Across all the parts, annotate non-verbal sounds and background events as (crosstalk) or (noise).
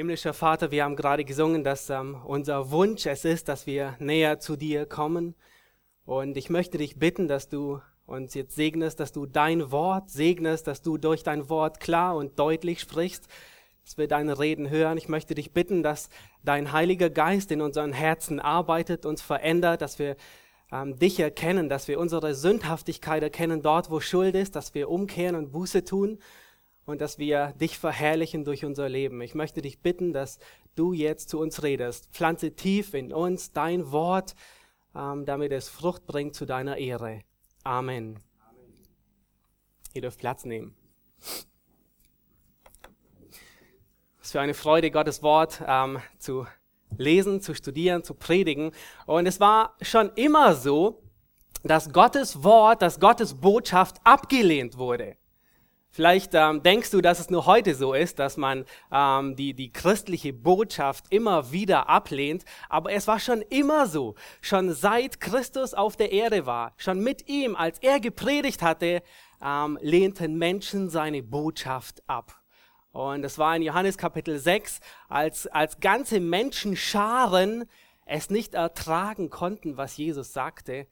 Himmlischer Vater, wir haben gerade gesungen, dass ähm, unser Wunsch es ist, dass wir näher zu dir kommen. Und ich möchte dich bitten, dass du uns jetzt segnest, dass du dein Wort segnest, dass du durch dein Wort klar und deutlich sprichst, dass wir deine Reden hören. Ich möchte dich bitten, dass dein Heiliger Geist in unseren Herzen arbeitet, uns verändert, dass wir ähm, dich erkennen, dass wir unsere Sündhaftigkeit erkennen dort, wo Schuld ist, dass wir umkehren und Buße tun und dass wir dich verherrlichen durch unser Leben. Ich möchte dich bitten, dass du jetzt zu uns redest. Pflanze tief in uns dein Wort, ähm, damit es Frucht bringt zu deiner Ehre. Amen. Ihr dürft Platz nehmen. Was für eine Freude, Gottes Wort ähm, zu lesen, zu studieren, zu predigen. Und es war schon immer so, dass Gottes Wort, dass Gottes Botschaft abgelehnt wurde. Vielleicht ähm, denkst du, dass es nur heute so ist, dass man ähm, die, die christliche Botschaft immer wieder ablehnt, aber es war schon immer so. Schon seit Christus auf der Erde war, schon mit ihm, als er gepredigt hatte, ähm, lehnten Menschen seine Botschaft ab. Und das war in Johannes Kapitel 6, als, als ganze Menschenscharen es nicht ertragen konnten, was Jesus sagte,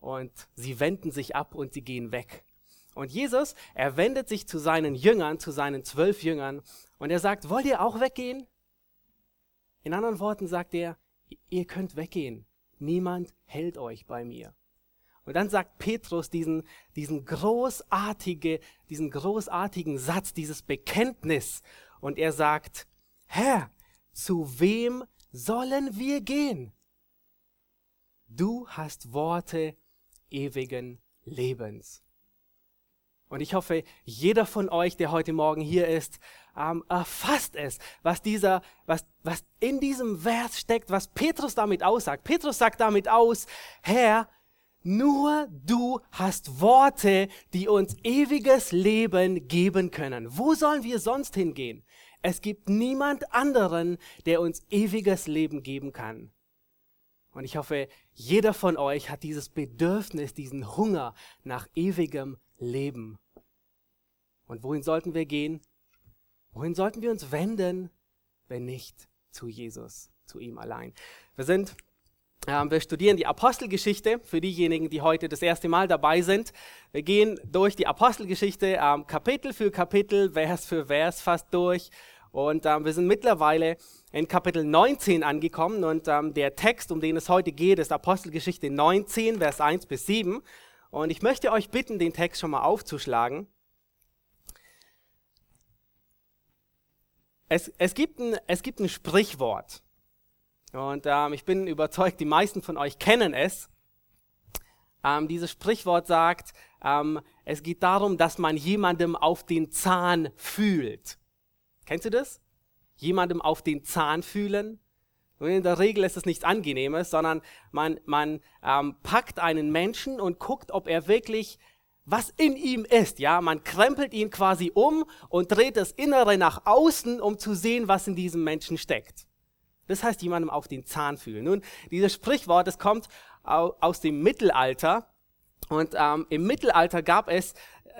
und sie wenden sich ab und sie gehen weg. Und Jesus, er wendet sich zu seinen Jüngern, zu seinen zwölf Jüngern und er sagt, wollt ihr auch weggehen? In anderen Worten sagt er, ihr könnt weggehen. Niemand hält euch bei mir. Und dann sagt Petrus diesen, diesen, großartige, diesen großartigen Satz, dieses Bekenntnis. Und er sagt, Herr, zu wem sollen wir gehen? Du hast Worte ewigen Lebens. Und ich hoffe, jeder von euch, der heute Morgen hier ist, ähm, erfasst es, was dieser, was, was in diesem Vers steckt, was Petrus damit aussagt. Petrus sagt damit aus, Herr, nur du hast Worte, die uns ewiges Leben geben können. Wo sollen wir sonst hingehen? Es gibt niemand anderen, der uns ewiges Leben geben kann. Und ich hoffe, jeder von euch hat dieses Bedürfnis, diesen Hunger nach ewigem Leben. Und wohin sollten wir gehen? Wohin sollten wir uns wenden, wenn nicht zu Jesus, zu ihm allein? Wir sind, äh, wir studieren die Apostelgeschichte für diejenigen, die heute das erste Mal dabei sind. Wir gehen durch die Apostelgeschichte äh, Kapitel für Kapitel, Vers für Vers fast durch. Und ähm, wir sind mittlerweile in Kapitel 19 angekommen und ähm, der Text, um den es heute geht, ist Apostelgeschichte 19, Vers 1 bis 7. Und ich möchte euch bitten, den Text schon mal aufzuschlagen. Es, es, gibt, ein, es gibt ein Sprichwort. Und ähm, ich bin überzeugt, die meisten von euch kennen es. Ähm, dieses Sprichwort sagt, ähm, es geht darum, dass man jemandem auf den Zahn fühlt. Kennst du das? Jemandem auf den Zahn fühlen? Und in der Regel ist es nichts Angenehmes, sondern man, man ähm, packt einen Menschen und guckt, ob er wirklich was in ihm ist. Ja, man krempelt ihn quasi um und dreht das Innere nach außen, um zu sehen, was in diesem Menschen steckt. Das heißt, jemandem auf den Zahn fühlen. Nun, dieses Sprichwort, das kommt aus dem Mittelalter. Und ähm, im Mittelalter gab es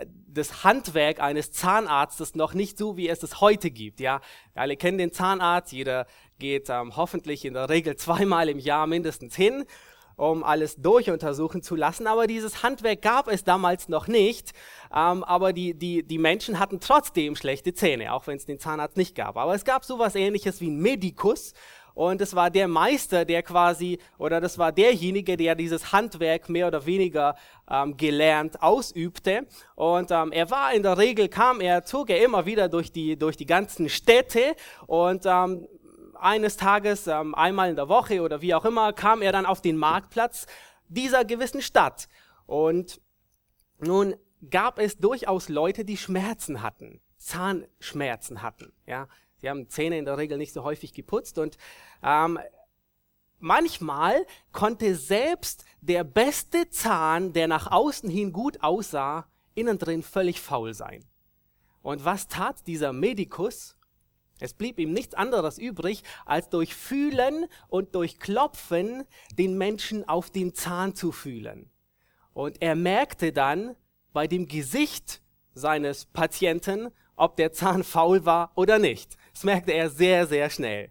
das Handwerk eines Zahnarztes noch nicht so, wie es es heute gibt. Ja, alle kennen den Zahnarzt. Jeder geht ähm, hoffentlich in der Regel zweimal im Jahr mindestens hin, um alles durchuntersuchen zu lassen. Aber dieses Handwerk gab es damals noch nicht. Ähm, aber die, die, die Menschen hatten trotzdem schlechte Zähne, auch wenn es den Zahnarzt nicht gab. Aber es gab sowas ähnliches wie ein Medikus. Und es war der Meister, der quasi, oder das war derjenige, der dieses Handwerk mehr oder weniger ähm, gelernt ausübte. Und ähm, er war in der Regel, kam er, zog er immer wieder durch die, durch die ganzen Städte und ähm, eines Tages, ähm, einmal in der Woche oder wie auch immer, kam er dann auf den Marktplatz dieser gewissen Stadt. Und nun gab es durchaus Leute, die Schmerzen hatten, Zahnschmerzen hatten. Ja, Sie haben Zähne in der Regel nicht so häufig geputzt und ähm, manchmal konnte selbst der beste Zahn, der nach außen hin gut aussah, innen drin völlig faul sein. Und was tat dieser Medikus? Es blieb ihm nichts anderes übrig, als durch Fühlen und durch Klopfen den Menschen auf den Zahn zu fühlen. Und er merkte dann bei dem Gesicht seines Patienten, ob der Zahn faul war oder nicht. Das merkte er sehr, sehr schnell.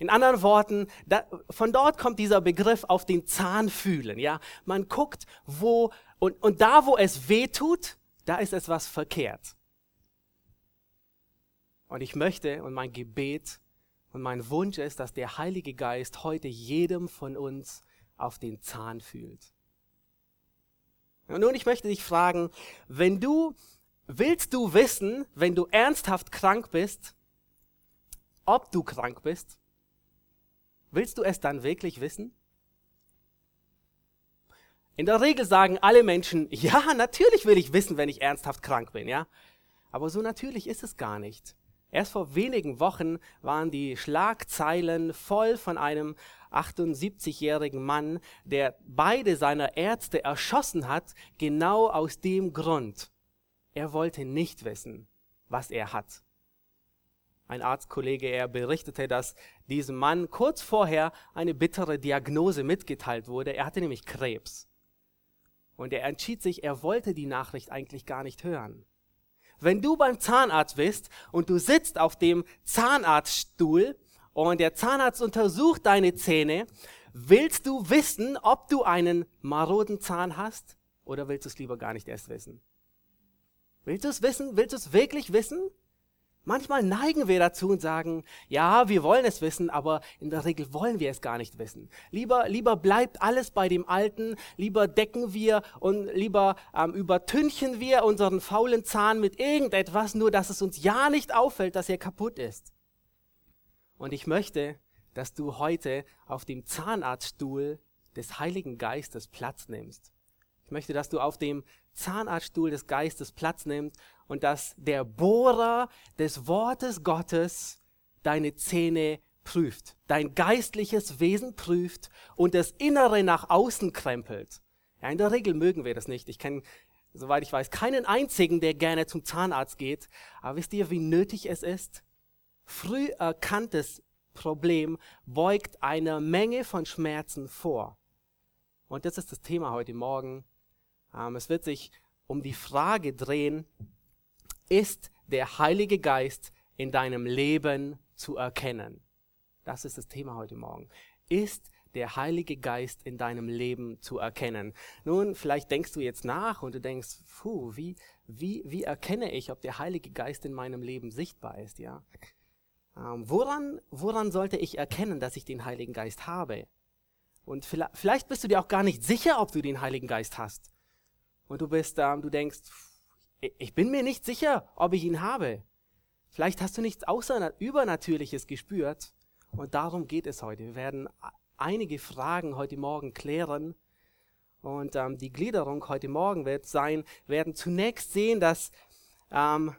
In anderen Worten, da, von dort kommt dieser Begriff auf den Zahn fühlen. Ja, man guckt, wo und, und da, wo es weh tut, da ist etwas verkehrt. Und ich möchte und mein Gebet und mein Wunsch ist, dass der Heilige Geist heute jedem von uns auf den Zahn fühlt. Und nun, ich möchte dich fragen, wenn du, willst du wissen, wenn du ernsthaft krank bist, ob du krank bist? Willst du es dann wirklich wissen? In der Regel sagen alle Menschen, ja, natürlich will ich wissen, wenn ich ernsthaft krank bin, ja. Aber so natürlich ist es gar nicht. Erst vor wenigen Wochen waren die Schlagzeilen voll von einem 78-jährigen Mann, der beide seiner Ärzte erschossen hat, genau aus dem Grund. Er wollte nicht wissen, was er hat. Ein Arztkollege, er berichtete, dass diesem Mann kurz vorher eine bittere Diagnose mitgeteilt wurde. Er hatte nämlich Krebs. Und er entschied sich, er wollte die Nachricht eigentlich gar nicht hören. Wenn du beim Zahnarzt bist und du sitzt auf dem Zahnarztstuhl und der Zahnarzt untersucht deine Zähne, willst du wissen, ob du einen maroden Zahn hast oder willst du es lieber gar nicht erst wissen? Willst du es wissen? Willst du es wirklich wissen? Manchmal neigen wir dazu und sagen, ja, wir wollen es wissen, aber in der Regel wollen wir es gar nicht wissen. Lieber, lieber bleibt alles bei dem Alten, lieber decken wir und lieber ähm, übertünchen wir unseren faulen Zahn mit irgendetwas, nur dass es uns ja nicht auffällt, dass er kaputt ist. Und ich möchte, dass du heute auf dem Zahnarztstuhl des Heiligen Geistes Platz nimmst. Ich möchte, dass du auf dem Zahnarztstuhl des Geistes Platz nimmst und dass der Bohrer des Wortes Gottes deine Zähne prüft, dein geistliches Wesen prüft und das Innere nach außen krempelt. Ja, in der Regel mögen wir das nicht. Ich kenne, soweit ich weiß, keinen einzigen, der gerne zum Zahnarzt geht. Aber wisst ihr, wie nötig es ist? Früh erkanntes Problem beugt eine Menge von Schmerzen vor. Und das ist das Thema heute Morgen. Ähm, es wird sich um die Frage drehen, ist der Heilige Geist in deinem Leben zu erkennen? Das ist das Thema heute Morgen. Ist der Heilige Geist in deinem Leben zu erkennen? Nun, vielleicht denkst du jetzt nach und du denkst, puh, wie, wie, wie erkenne ich, ob der Heilige Geist in meinem Leben sichtbar ist, ja? Ähm, woran, woran sollte ich erkennen, dass ich den Heiligen Geist habe? Und vielleicht, vielleicht bist du dir auch gar nicht sicher, ob du den Heiligen Geist hast. Und du bist, ähm, du denkst, ich bin mir nicht sicher, ob ich ihn habe. Vielleicht hast du nichts außer Übernatürliches gespürt. Und darum geht es heute. Wir werden einige Fragen heute Morgen klären. Und ähm, die Gliederung heute Morgen wird sein, werden zunächst sehen, dass ähm,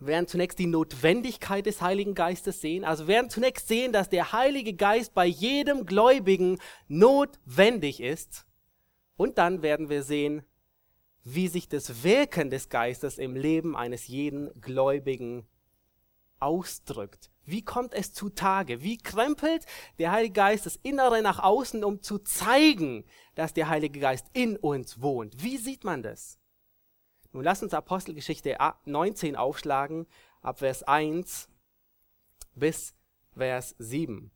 werden zunächst die Notwendigkeit des Heiligen Geistes sehen. Also werden zunächst sehen, dass der Heilige Geist bei jedem Gläubigen notwendig ist. Und dann werden wir sehen, wie sich das Wirken des Geistes im Leben eines jeden Gläubigen ausdrückt. Wie kommt es zutage? Wie krempelt der Heilige Geist das Innere nach außen, um zu zeigen, dass der Heilige Geist in uns wohnt? Wie sieht man das? Nun lass uns Apostelgeschichte 19 aufschlagen, ab Vers 1 bis Vers 7.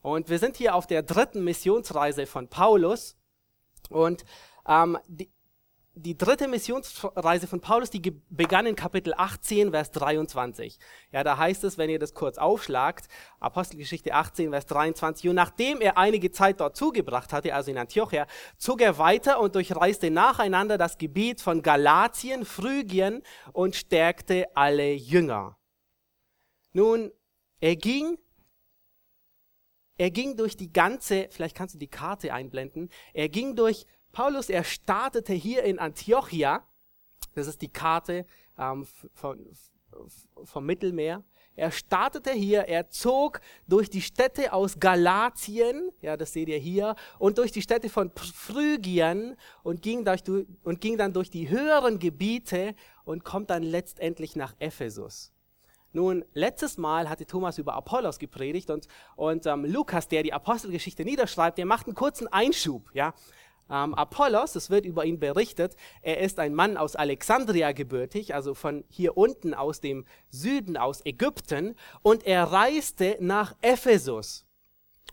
Und wir sind hier auf der dritten Missionsreise von Paulus. Und ähm, die, die dritte Missionsreise von Paulus, die begann in Kapitel 18, Vers 23. Ja, da heißt es, wenn ihr das kurz aufschlagt, Apostelgeschichte 18, Vers 23, und nachdem er einige Zeit dort zugebracht hatte, also in Antiochia, zog er weiter und durchreiste nacheinander das Gebiet von Galatien, Phrygien und stärkte alle Jünger. Nun, er ging er ging durch die ganze, vielleicht kannst du die Karte einblenden, er ging durch Paulus, er startete hier in Antiochia, das ist die Karte ähm, von, vom Mittelmeer. Er startete hier, er zog durch die Städte aus Galatien, ja, das seht ihr hier, und durch die Städte von Phrygien und ging, durch, und ging dann durch die höheren Gebiete und kommt dann letztendlich nach Ephesus. Nun, letztes Mal hatte Thomas über Apollos gepredigt und, und ähm, Lukas, der die Apostelgeschichte niederschreibt, der macht einen kurzen Einschub, ja. Ähm, Apollos, es wird über ihn berichtet, er ist ein Mann aus Alexandria gebürtig, also von hier unten aus dem Süden, aus Ägypten, und er reiste nach Ephesus.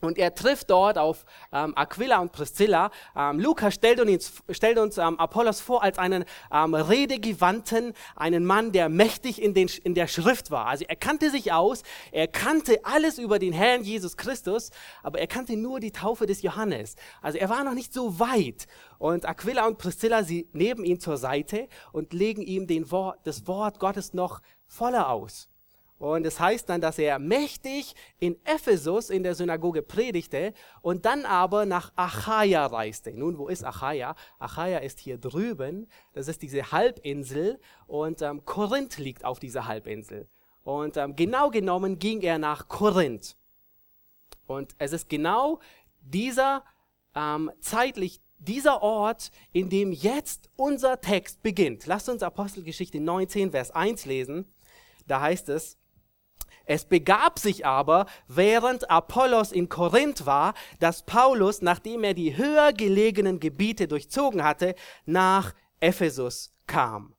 Und er trifft dort auf ähm, Aquila und Priscilla. Ähm, Lukas stellt uns, stellt uns ähm, Apollos vor als einen ähm, redegewandten, einen Mann, der mächtig in, den, in der Schrift war. Also er kannte sich aus, er kannte alles über den Herrn Jesus Christus, aber er kannte nur die Taufe des Johannes. Also er war noch nicht so weit. Und Aquila und Priscilla, sie nehmen ihn zur Seite und legen ihm den Wort, das Wort Gottes noch voller aus. Und es heißt dann, dass er mächtig in Ephesus in der Synagoge predigte und dann aber nach Achaia reiste. Nun, wo ist Achaia? Achaia ist hier drüben. Das ist diese Halbinsel und ähm, Korinth liegt auf dieser Halbinsel. Und ähm, genau genommen ging er nach Korinth. Und es ist genau dieser ähm, zeitlich dieser Ort, in dem jetzt unser Text beginnt. Lasst uns Apostelgeschichte 19, Vers 1 lesen. Da heißt es, es begab sich aber, während Apollos in Korinth war, dass Paulus, nachdem er die höher gelegenen Gebiete durchzogen hatte, nach Ephesus kam.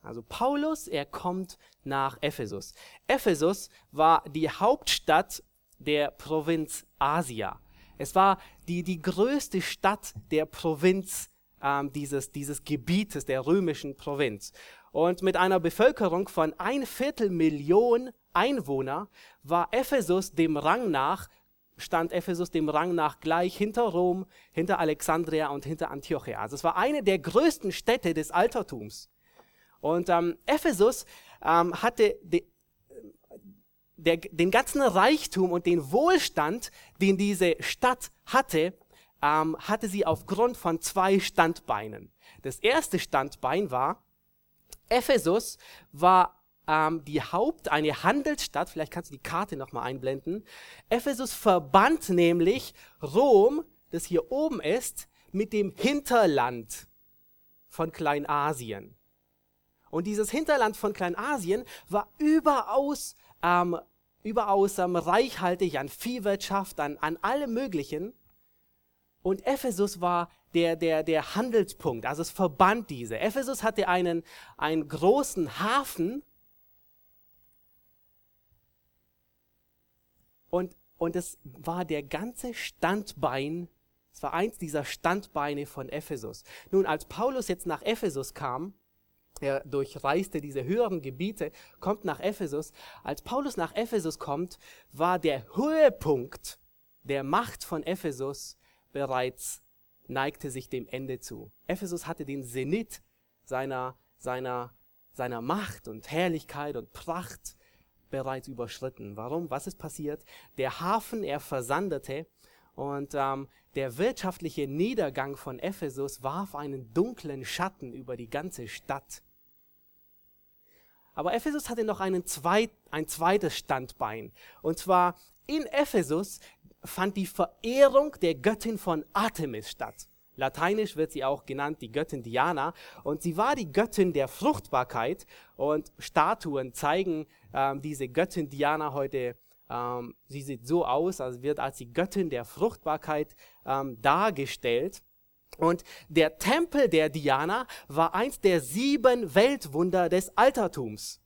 Also Paulus, er kommt nach Ephesus. Ephesus war die Hauptstadt der Provinz Asia. Es war die, die größte Stadt der Provinz ähm, dieses, dieses Gebietes der römischen Provinz. Und mit einer Bevölkerung von ein Viertel Million Einwohner war Ephesus dem Rang nach, stand Ephesus dem Rang nach gleich hinter Rom, hinter Alexandria und hinter Antiochia. Also es war eine der größten Städte des Altertums. Und ähm, Ephesus ähm, hatte de, der, den ganzen Reichtum und den Wohlstand, den diese Stadt hatte, ähm, hatte sie aufgrund von zwei Standbeinen. Das erste Standbein war, Ephesus war ähm, die Haupt, eine Handelsstadt, vielleicht kannst du die Karte nochmal einblenden. Ephesus verband nämlich Rom, das hier oben ist, mit dem Hinterland von Kleinasien. Und dieses Hinterland von Kleinasien war überaus, ähm, überaus ähm, reichhaltig an Viehwirtschaft, an, an allem Möglichen. Und Ephesus war der, der, der Handelspunkt, also es verband diese. Ephesus hatte einen, einen großen Hafen, Und, und es war der ganze Standbein, es war eins dieser Standbeine von Ephesus. Nun, als Paulus jetzt nach Ephesus kam, er durchreiste diese höheren Gebiete, kommt nach Ephesus. Als Paulus nach Ephesus kommt, war der Höhepunkt der Macht von Ephesus bereits, neigte sich dem Ende zu. Ephesus hatte den Zenit seiner, seiner, seiner Macht und Herrlichkeit und Pracht bereits überschritten. Warum? Was ist passiert? Der Hafen, er versandete und ähm, der wirtschaftliche Niedergang von Ephesus warf einen dunklen Schatten über die ganze Stadt. Aber Ephesus hatte noch einen zweit, ein zweites Standbein. Und zwar in Ephesus fand die Verehrung der Göttin von Artemis statt. Lateinisch wird sie auch genannt die Göttin Diana und sie war die Göttin der Fruchtbarkeit und Statuen zeigen ähm, diese Göttin Diana heute, ähm, sie sieht so aus, also wird als die Göttin der Fruchtbarkeit ähm, dargestellt. Und der Tempel der Diana war eins der sieben Weltwunder des Altertums.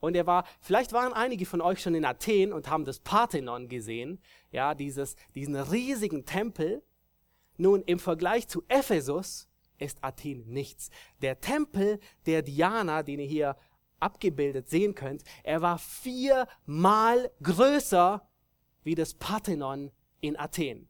Und er war, vielleicht waren einige von euch schon in Athen und haben das Parthenon gesehen, ja, dieses, diesen riesigen Tempel. Nun, im Vergleich zu Ephesus ist Athen nichts. Der Tempel der Diana, den ihr hier abgebildet sehen könnt, er war viermal größer wie das Parthenon in Athen.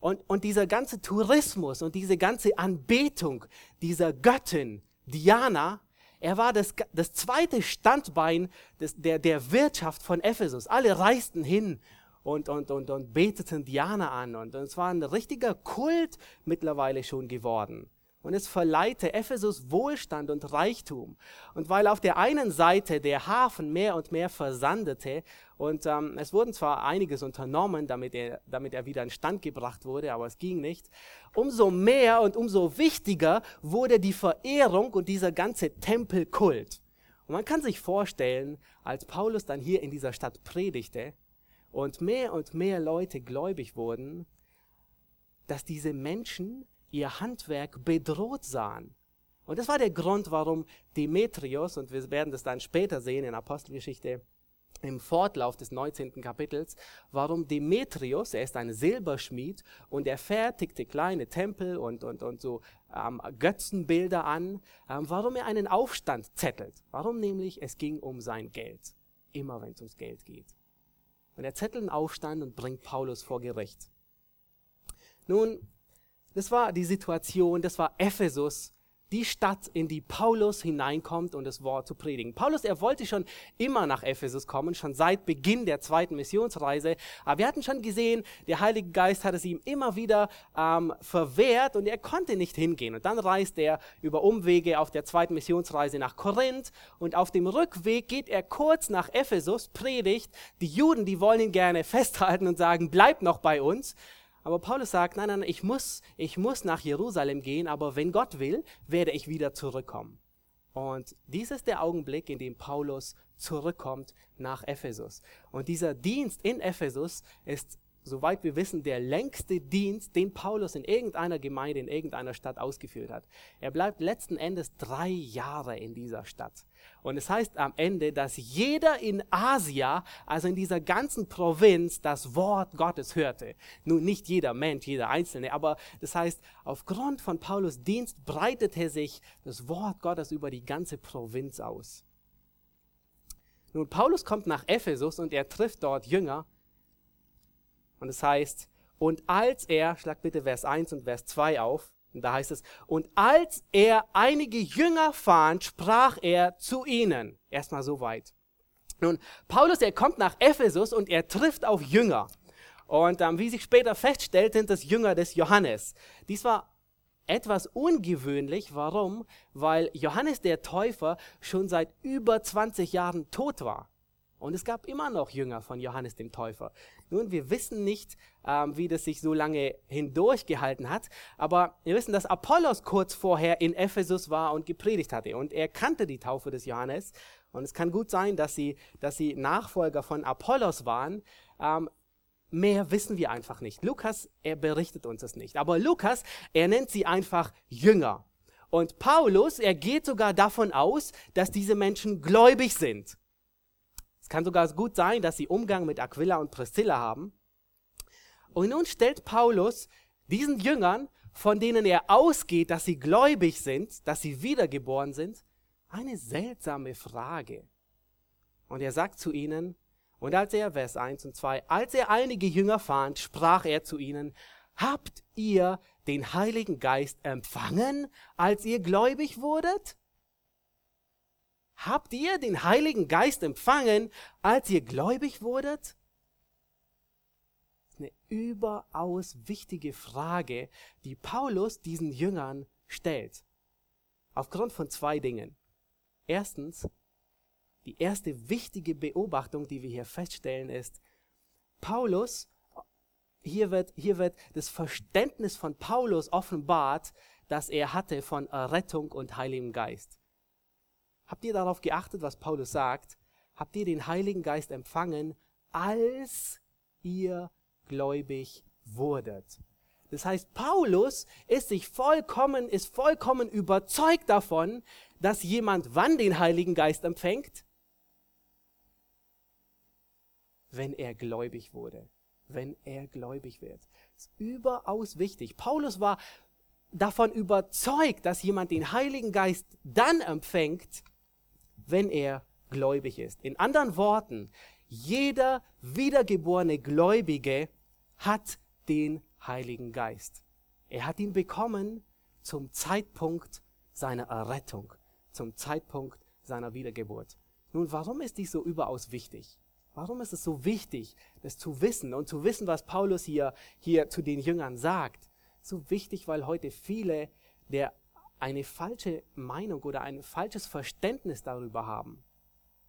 Und, und dieser ganze Tourismus und diese ganze Anbetung dieser Göttin Diana, er war das, das zweite Standbein des, der, der Wirtschaft von Ephesus. Alle reisten hin und, und, und, und beteten Diana an. Und, und es war ein richtiger Kult mittlerweile schon geworden. Und es verleihte Ephesus Wohlstand und Reichtum. Und weil auf der einen Seite der Hafen mehr und mehr versandete und ähm, es wurden zwar einiges unternommen, damit er, damit er wieder in Stand gebracht wurde, aber es ging nicht, umso mehr und umso wichtiger wurde die Verehrung und dieser ganze Tempelkult. Und man kann sich vorstellen, als Paulus dann hier in dieser Stadt predigte und mehr und mehr Leute gläubig wurden, dass diese Menschen ihr Handwerk bedroht sahen. Und das war der Grund, warum Demetrius, und wir werden das dann später sehen in Apostelgeschichte im Fortlauf des 19. Kapitels, warum Demetrius, er ist ein Silberschmied und er fertigte kleine Tempel und, und, und so ähm, Götzenbilder an, ähm, warum er einen Aufstand zettelt. Warum nämlich? Es ging um sein Geld. Immer wenn es ums Geld geht. Und er zettelt einen Aufstand und bringt Paulus vor Gericht. Nun, das war die Situation, das war Ephesus, die Stadt, in die Paulus hineinkommt, um das Wort zu predigen. Paulus, er wollte schon immer nach Ephesus kommen, schon seit Beginn der zweiten Missionsreise. Aber wir hatten schon gesehen, der Heilige Geist hat es ihm immer wieder ähm, verwehrt und er konnte nicht hingehen. Und dann reist er über Umwege auf der zweiten Missionsreise nach Korinth und auf dem Rückweg geht er kurz nach Ephesus, predigt. Die Juden, die wollen ihn gerne (laughs) festhalten und sagen, bleib noch bei uns. Aber Paulus sagt, nein, nein, ich muss, ich muss nach Jerusalem gehen, aber wenn Gott will, werde ich wieder zurückkommen. Und dies ist der Augenblick, in dem Paulus zurückkommt nach Ephesus. Und dieser Dienst in Ephesus ist soweit wir wissen, der längste Dienst, den Paulus in irgendeiner Gemeinde, in irgendeiner Stadt ausgeführt hat. Er bleibt letzten Endes drei Jahre in dieser Stadt. Und es heißt am Ende, dass jeder in Asia, also in dieser ganzen Provinz, das Wort Gottes hörte. Nun nicht jeder Mensch, jeder Einzelne, aber das heißt, aufgrund von Paulus Dienst breitete sich das Wort Gottes über die ganze Provinz aus. Nun, Paulus kommt nach Ephesus und er trifft dort Jünger, und es heißt, und als er, schlag bitte Vers 1 und Vers 2 auf, und da heißt es, und als er einige Jünger fand, sprach er zu ihnen. Erstmal so weit. Nun, Paulus, er kommt nach Ephesus und er trifft auf Jünger. Und ähm, wie sich später feststellt, sind das Jünger des Johannes. Dies war etwas ungewöhnlich. Warum? Weil Johannes der Täufer schon seit über 20 Jahren tot war. Und es gab immer noch Jünger von Johannes dem Täufer. Nun, wir wissen nicht, ähm, wie das sich so lange hindurchgehalten hat, aber wir wissen, dass Apollos kurz vorher in Ephesus war und gepredigt hatte. Und er kannte die Taufe des Johannes. Und es kann gut sein, dass sie, dass sie Nachfolger von Apollos waren. Ähm, mehr wissen wir einfach nicht. Lukas, er berichtet uns das nicht. Aber Lukas, er nennt sie einfach Jünger. Und Paulus, er geht sogar davon aus, dass diese Menschen gläubig sind kann sogar gut sein, dass sie Umgang mit Aquila und Priscilla haben. Und nun stellt Paulus diesen Jüngern, von denen er ausgeht, dass sie gläubig sind, dass sie wiedergeboren sind, eine seltsame Frage. Und er sagt zu ihnen, und als er, Vers 1 und 2, als er einige Jünger fand, sprach er zu ihnen, habt ihr den Heiligen Geist empfangen, als ihr gläubig wurdet? Habt ihr den Heiligen Geist empfangen, als ihr gläubig wurdet? Eine überaus wichtige Frage, die Paulus diesen Jüngern stellt. Aufgrund von zwei Dingen. Erstens, die erste wichtige Beobachtung, die wir hier feststellen, ist, Paulus, hier wird, hier wird das Verständnis von Paulus offenbart, das er hatte von Errettung und Heiligem Geist. Habt ihr darauf geachtet, was Paulus sagt? Habt ihr den Heiligen Geist empfangen, als ihr gläubig wurdet? Das heißt, Paulus ist sich vollkommen, ist vollkommen überzeugt davon, dass jemand wann den Heiligen Geist empfängt? Wenn er gläubig wurde. Wenn er gläubig wird. Das ist überaus wichtig. Paulus war davon überzeugt, dass jemand den Heiligen Geist dann empfängt, wenn er gläubig ist. In anderen Worten, jeder wiedergeborene Gläubige hat den Heiligen Geist. Er hat ihn bekommen zum Zeitpunkt seiner Errettung, zum Zeitpunkt seiner Wiedergeburt. Nun, warum ist dies so überaus wichtig? Warum ist es so wichtig, das zu wissen und zu wissen, was Paulus hier, hier zu den Jüngern sagt? So wichtig, weil heute viele der eine falsche Meinung oder ein falsches Verständnis darüber haben.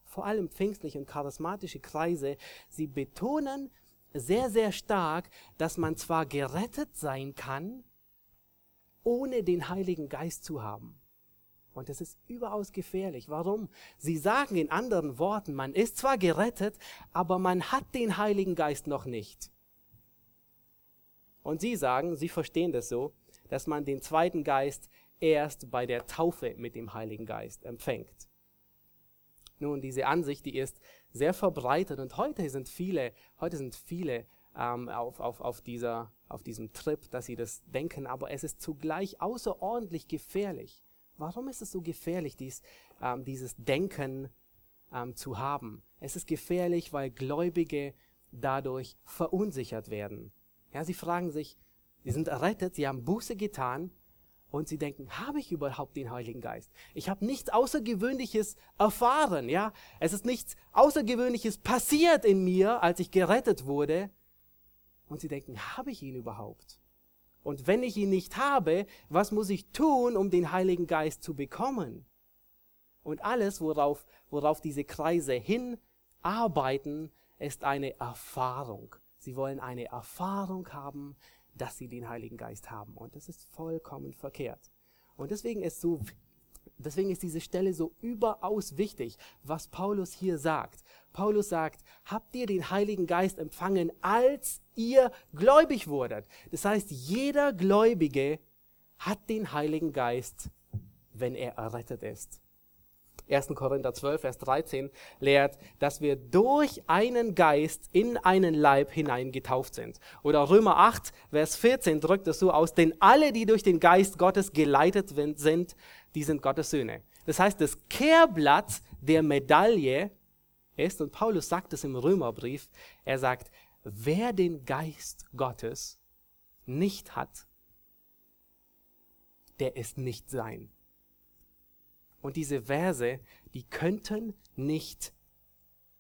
Vor allem pfingstliche und charismatische Kreise, sie betonen sehr, sehr stark, dass man zwar gerettet sein kann, ohne den Heiligen Geist zu haben. Und das ist überaus gefährlich. Warum? Sie sagen in anderen Worten, man ist zwar gerettet, aber man hat den Heiligen Geist noch nicht. Und sie sagen, sie verstehen das so, dass man den zweiten Geist erst bei der Taufe mit dem Heiligen Geist empfängt. Nun, diese Ansicht, die ist sehr verbreitet und heute sind viele, heute sind viele ähm, auf, auf, auf, dieser, auf diesem Trip, dass sie das denken, aber es ist zugleich außerordentlich gefährlich. Warum ist es so gefährlich, dies, ähm, dieses Denken ähm, zu haben? Es ist gefährlich, weil Gläubige dadurch verunsichert werden. Ja, sie fragen sich, sie sind errettet, sie haben Buße getan und sie denken, habe ich überhaupt den Heiligen Geist? Ich habe nichts Außergewöhnliches erfahren, ja? Es ist nichts Außergewöhnliches passiert in mir, als ich gerettet wurde. Und sie denken, habe ich ihn überhaupt? Und wenn ich ihn nicht habe, was muss ich tun, um den Heiligen Geist zu bekommen? Und alles, worauf, worauf diese Kreise hinarbeiten, ist eine Erfahrung. Sie wollen eine Erfahrung haben, dass sie den Heiligen Geist haben. Und das ist vollkommen verkehrt. Und deswegen ist so, deswegen ist diese Stelle so überaus wichtig, was Paulus hier sagt. Paulus sagt, habt ihr den Heiligen Geist empfangen, als ihr gläubig wurdet? Das heißt, jeder Gläubige hat den Heiligen Geist, wenn er errettet ist. 1. Korinther 12, Vers 13 lehrt, dass wir durch einen Geist in einen Leib hinein getauft sind. Oder Römer 8, Vers 14 drückt es so aus, denn alle, die durch den Geist Gottes geleitet sind, die sind Gottes Söhne. Das heißt, das Kehrblatt der Medaille ist, und Paulus sagt es im Römerbrief, er sagt, wer den Geist Gottes nicht hat, der ist nicht sein. Und diese Verse, die könnten nicht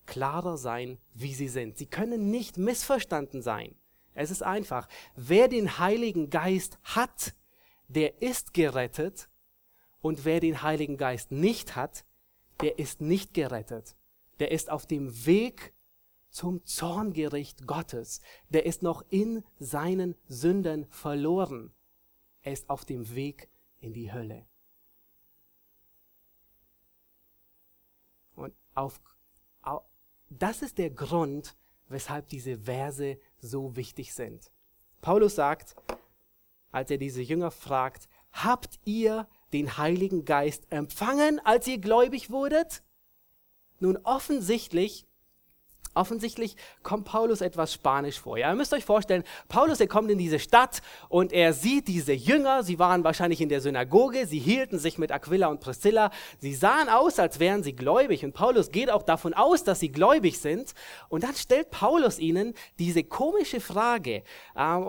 klarer sein, wie sie sind. Sie können nicht missverstanden sein. Es ist einfach, wer den Heiligen Geist hat, der ist gerettet und wer den Heiligen Geist nicht hat, der ist nicht gerettet. Der ist auf dem Weg zum Zorngericht Gottes. Der ist noch in seinen Sünden verloren. Er ist auf dem Weg in die Hölle. Auf, auf, das ist der Grund, weshalb diese Verse so wichtig sind. Paulus sagt, als er diese Jünger fragt, habt ihr den Heiligen Geist empfangen, als ihr gläubig wurdet? Nun offensichtlich Offensichtlich kommt Paulus etwas Spanisch vor. Ja, ihr müsst euch vorstellen, Paulus, er kommt in diese Stadt und er sieht diese Jünger, sie waren wahrscheinlich in der Synagoge, sie hielten sich mit Aquila und Priscilla, sie sahen aus, als wären sie gläubig und Paulus geht auch davon aus, dass sie gläubig sind und dann stellt Paulus ihnen diese komische Frage. Äh,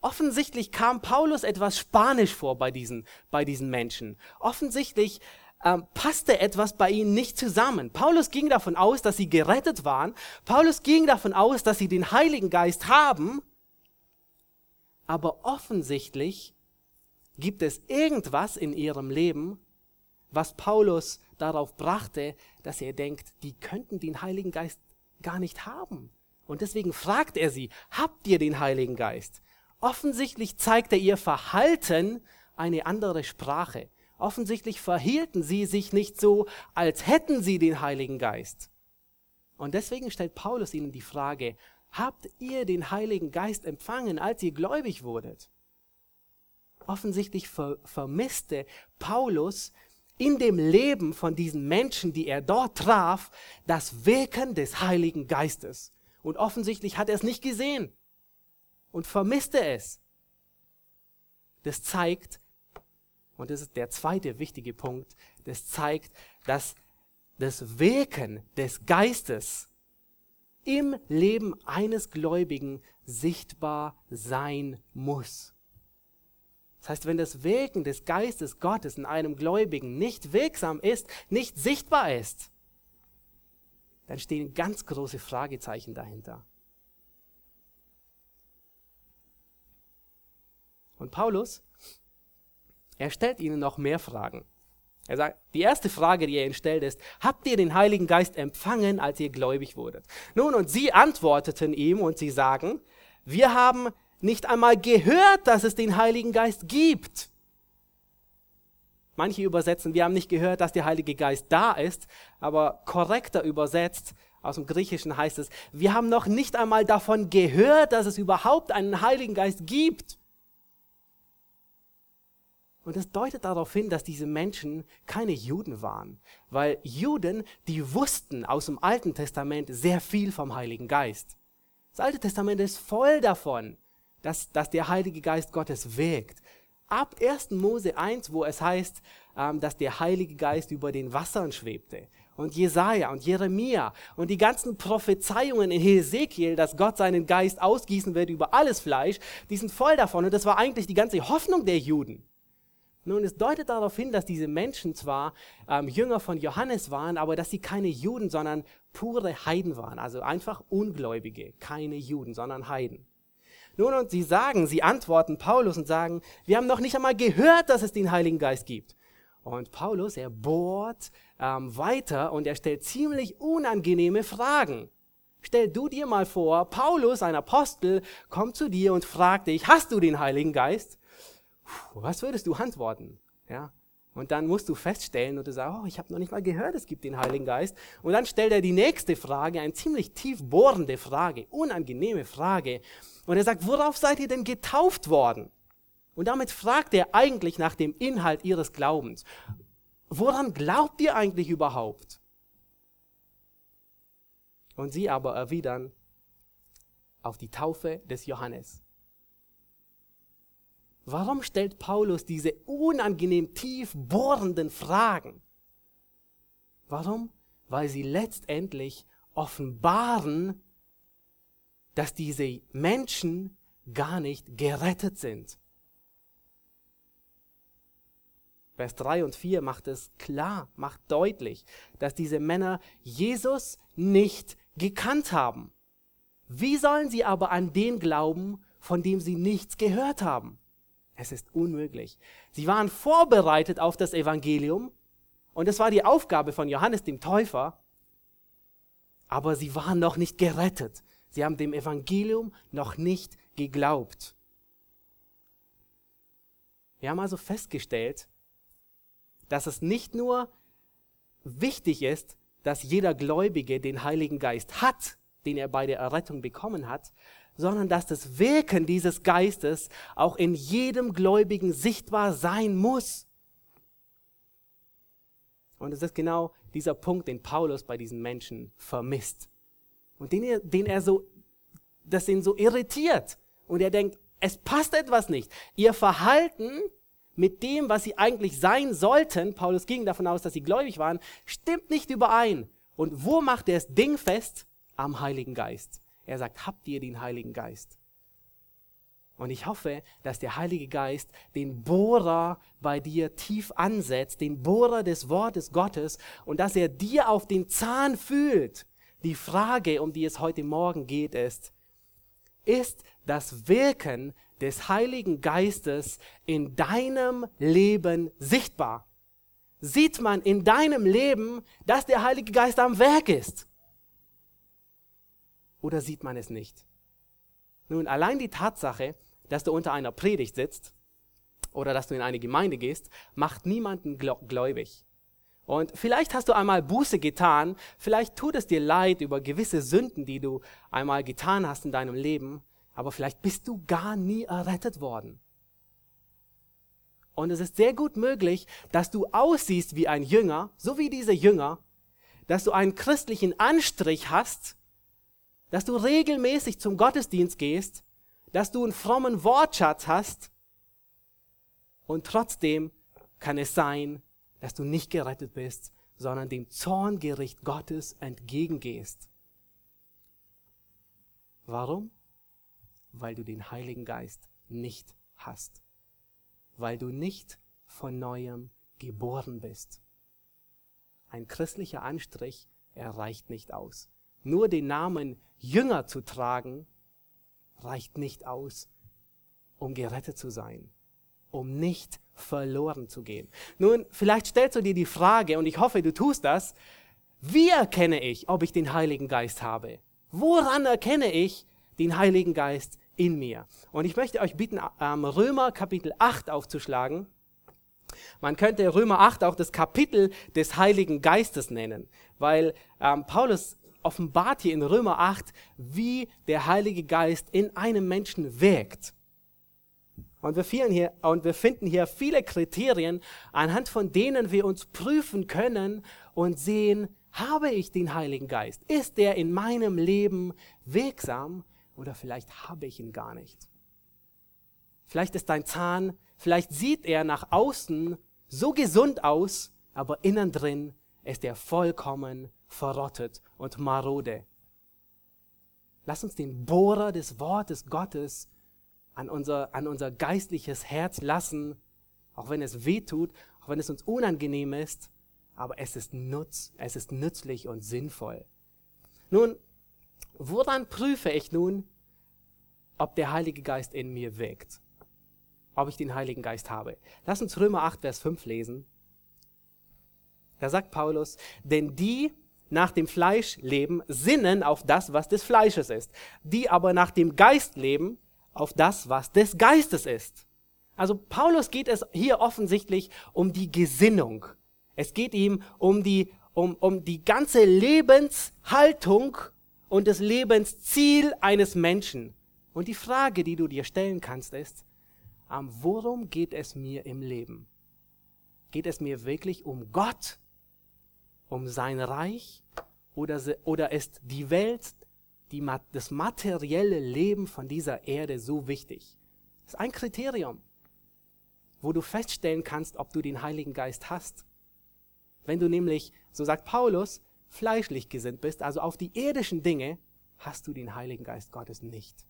offensichtlich kam Paulus etwas Spanisch vor bei diesen, bei diesen Menschen. Offensichtlich ähm, passte etwas bei ihnen nicht zusammen. Paulus ging davon aus, dass sie gerettet waren. Paulus ging davon aus, dass sie den Heiligen Geist haben. Aber offensichtlich gibt es irgendwas in ihrem Leben, was Paulus darauf brachte, dass er denkt, die könnten den Heiligen Geist gar nicht haben. Und deswegen fragt er sie, habt ihr den Heiligen Geist? Offensichtlich zeigt er ihr Verhalten eine andere Sprache. Offensichtlich verhielten sie sich nicht so, als hätten sie den Heiligen Geist. Und deswegen stellt Paulus ihnen die Frage, habt ihr den Heiligen Geist empfangen, als ihr gläubig wurdet? Offensichtlich ver vermisste Paulus in dem Leben von diesen Menschen, die er dort traf, das Wirken des Heiligen Geistes. Und offensichtlich hat er es nicht gesehen und vermisste es. Das zeigt, und das ist der zweite wichtige Punkt, das zeigt, dass das Wirken des Geistes im Leben eines Gläubigen sichtbar sein muss. Das heißt, wenn das Wirken des Geistes Gottes in einem Gläubigen nicht wirksam ist, nicht sichtbar ist, dann stehen ganz große Fragezeichen dahinter. Und Paulus er stellt ihnen noch mehr Fragen. Er sagt, die erste Frage, die er ihnen stellt, ist, habt ihr den Heiligen Geist empfangen, als ihr gläubig wurdet? Nun, und sie antworteten ihm und sie sagen, wir haben nicht einmal gehört, dass es den Heiligen Geist gibt. Manche übersetzen, wir haben nicht gehört, dass der Heilige Geist da ist, aber korrekter übersetzt, Aus dem Griechischen heißt es, wir haben noch nicht einmal davon gehört, dass es überhaupt einen Heiligen Geist gibt. Und es deutet darauf hin, dass diese Menschen keine Juden waren, weil Juden, die wussten aus dem Alten Testament sehr viel vom Heiligen Geist. Das Alte Testament ist voll davon, dass, dass der Heilige Geist Gottes wirkt. Ab 1. Mose 1, wo es heißt, ähm, dass der Heilige Geist über den Wassern schwebte. Und Jesaja und Jeremia und die ganzen Prophezeiungen in Hesekiel, dass Gott seinen Geist ausgießen wird über alles Fleisch, die sind voll davon. Und das war eigentlich die ganze Hoffnung der Juden. Nun, es deutet darauf hin, dass diese Menschen zwar ähm, Jünger von Johannes waren, aber dass sie keine Juden, sondern pure Heiden waren. Also einfach Ungläubige, keine Juden, sondern Heiden. Nun, und sie sagen, sie antworten Paulus und sagen, wir haben noch nicht einmal gehört, dass es den Heiligen Geist gibt. Und Paulus, er bohrt ähm, weiter und er stellt ziemlich unangenehme Fragen. Stell du dir mal vor, Paulus, ein Apostel, kommt zu dir und fragt dich, hast du den Heiligen Geist? Was würdest du antworten? Ja? Und dann musst du feststellen und du sagst, oh, ich habe noch nicht mal gehört, es gibt den Heiligen Geist. Und dann stellt er die nächste Frage, eine ziemlich tief bohrende Frage, unangenehme Frage. Und er sagt, worauf seid ihr denn getauft worden? Und damit fragt er eigentlich nach dem Inhalt ihres Glaubens. Woran glaubt ihr eigentlich überhaupt? Und sie aber erwidern auf die Taufe des Johannes. Warum stellt Paulus diese unangenehm tief bohrenden Fragen? Warum? Weil sie letztendlich offenbaren, dass diese Menschen gar nicht gerettet sind. Vers 3 und 4 macht es klar, macht deutlich, dass diese Männer Jesus nicht gekannt haben. Wie sollen sie aber an den glauben, von dem sie nichts gehört haben? Es ist unmöglich. Sie waren vorbereitet auf das Evangelium und es war die Aufgabe von Johannes dem Täufer, aber sie waren noch nicht gerettet. Sie haben dem Evangelium noch nicht geglaubt. Wir haben also festgestellt, dass es nicht nur wichtig ist, dass jeder Gläubige den Heiligen Geist hat, den er bei der Errettung bekommen hat, sondern dass das Wirken dieses Geistes auch in jedem Gläubigen sichtbar sein muss. Und es ist genau dieser Punkt, den Paulus bei diesen Menschen vermisst. Und den er, den er so, das ihn so irritiert. Und er denkt, es passt etwas nicht. Ihr Verhalten mit dem, was sie eigentlich sein sollten, Paulus ging davon aus, dass sie gläubig waren, stimmt nicht überein. Und wo macht er das Ding fest? Am Heiligen Geist. Er sagt, habt ihr den Heiligen Geist? Und ich hoffe, dass der Heilige Geist den Bohrer bei dir tief ansetzt, den Bohrer des Wortes Gottes, und dass er dir auf den Zahn fühlt. Die Frage, um die es heute Morgen geht, ist, ist das Wirken des Heiligen Geistes in deinem Leben sichtbar? Sieht man in deinem Leben, dass der Heilige Geist am Werk ist? Oder sieht man es nicht? Nun, allein die Tatsache, dass du unter einer Predigt sitzt oder dass du in eine Gemeinde gehst, macht niemanden gläubig. Und vielleicht hast du einmal Buße getan, vielleicht tut es dir leid über gewisse Sünden, die du einmal getan hast in deinem Leben, aber vielleicht bist du gar nie errettet worden. Und es ist sehr gut möglich, dass du aussiehst wie ein Jünger, so wie diese Jünger, dass du einen christlichen Anstrich hast, dass du regelmäßig zum Gottesdienst gehst, dass du einen frommen Wortschatz hast und trotzdem kann es sein, dass du nicht gerettet bist, sondern dem Zorngericht Gottes entgegengehst. Warum? Weil du den Heiligen Geist nicht hast. Weil du nicht von neuem geboren bist. Ein christlicher Anstrich erreicht nicht aus. Nur den Namen Jünger zu tragen, reicht nicht aus, um gerettet zu sein, um nicht verloren zu gehen. Nun, vielleicht stellst du dir die Frage, und ich hoffe, du tust das, wie erkenne ich, ob ich den Heiligen Geist habe? Woran erkenne ich den Heiligen Geist in mir? Und ich möchte euch bitten, ähm, Römer Kapitel 8 aufzuschlagen. Man könnte Römer 8 auch das Kapitel des Heiligen Geistes nennen, weil ähm, Paulus offenbart hier in Römer 8, wie der Heilige Geist in einem Menschen wirkt. Und wir, hier, und wir finden hier viele Kriterien, anhand von denen wir uns prüfen können und sehen, habe ich den Heiligen Geist? Ist der in meinem Leben wirksam oder vielleicht habe ich ihn gar nicht? Vielleicht ist dein Zahn, vielleicht sieht er nach außen so gesund aus, aber innen drin ist er vollkommen verrottet und marode. Lass uns den Bohrer des Wortes Gottes an unser, an unser geistliches Herz lassen, auch wenn es weh tut, auch wenn es uns unangenehm ist, aber es ist nutz, es ist nützlich und sinnvoll. Nun, woran prüfe ich nun, ob der Heilige Geist in mir wirkt? Ob ich den Heiligen Geist habe? Lass uns Römer 8, Vers 5 lesen. Da sagt Paulus, denn die nach dem Fleisch leben, sinnen auf das, was des Fleisches ist. Die aber nach dem Geist leben, auf das, was des Geistes ist. Also Paulus geht es hier offensichtlich um die Gesinnung. Es geht ihm um die, um, um die ganze Lebenshaltung und das Lebensziel eines Menschen. Und die Frage, die du dir stellen kannst, ist, worum geht es mir im Leben? Geht es mir wirklich um Gott um sein Reich oder, oder ist die Welt, die, das materielle Leben von dieser Erde so wichtig? Das ist ein Kriterium, wo du feststellen kannst, ob du den Heiligen Geist hast. Wenn du nämlich, so sagt Paulus, fleischlich gesinnt bist, also auf die irdischen Dinge, hast du den Heiligen Geist Gottes nicht.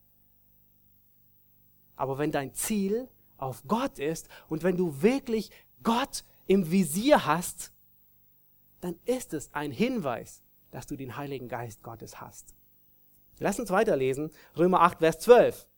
Aber wenn dein Ziel auf Gott ist und wenn du wirklich Gott im Visier hast, dann ist es ein Hinweis, dass du den Heiligen Geist Gottes hast. Lass uns weiterlesen. Römer 8, Vers 12.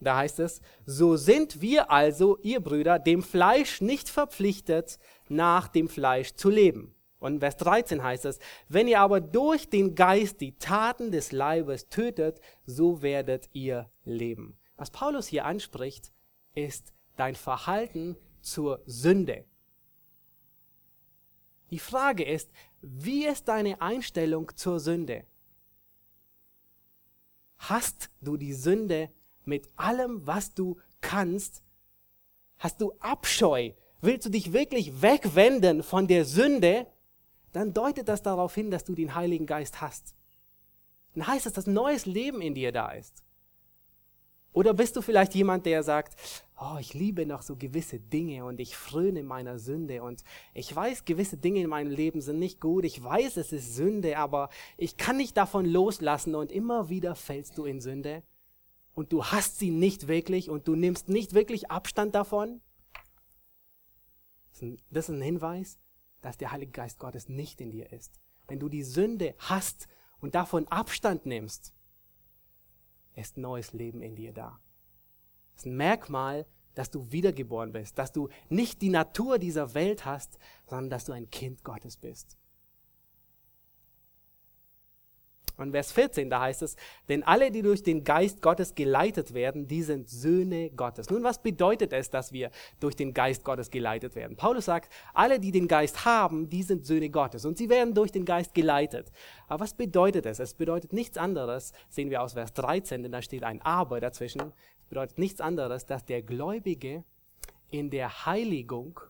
Da heißt es, so sind wir also, ihr Brüder, dem Fleisch nicht verpflichtet, nach dem Fleisch zu leben. Und Vers 13 heißt es, wenn ihr aber durch den Geist die Taten des Leibes tötet, so werdet ihr leben. Was Paulus hier anspricht, ist dein Verhalten zur Sünde. Die Frage ist, wie ist deine Einstellung zur Sünde? Hast du die Sünde mit allem, was du kannst? Hast du Abscheu? Willst du dich wirklich wegwenden von der Sünde? Dann deutet das darauf hin, dass du den Heiligen Geist hast. Dann heißt es, dass neues Leben in dir da ist. Oder bist du vielleicht jemand, der sagt, oh, ich liebe noch so gewisse Dinge und ich fröne meiner Sünde und ich weiß, gewisse Dinge in meinem Leben sind nicht gut, ich weiß, es ist Sünde, aber ich kann nicht davon loslassen und immer wieder fällst du in Sünde und du hast sie nicht wirklich und du nimmst nicht wirklich Abstand davon? Das ist ein Hinweis, dass der Heilige Geist Gottes nicht in dir ist. Wenn du die Sünde hast und davon Abstand nimmst, ist neues Leben in dir da. Das ist ein Merkmal, dass du wiedergeboren bist, dass du nicht die Natur dieser Welt hast, sondern dass du ein Kind Gottes bist. Und Vers 14, da heißt es, denn alle, die durch den Geist Gottes geleitet werden, die sind Söhne Gottes. Nun, was bedeutet es, dass wir durch den Geist Gottes geleitet werden? Paulus sagt, alle, die den Geist haben, die sind Söhne Gottes und sie werden durch den Geist geleitet. Aber was bedeutet es? Es bedeutet nichts anderes, sehen wir aus Vers 13, denn da steht ein Aber dazwischen. Bedeutet nichts anderes, dass der Gläubige in der Heiligung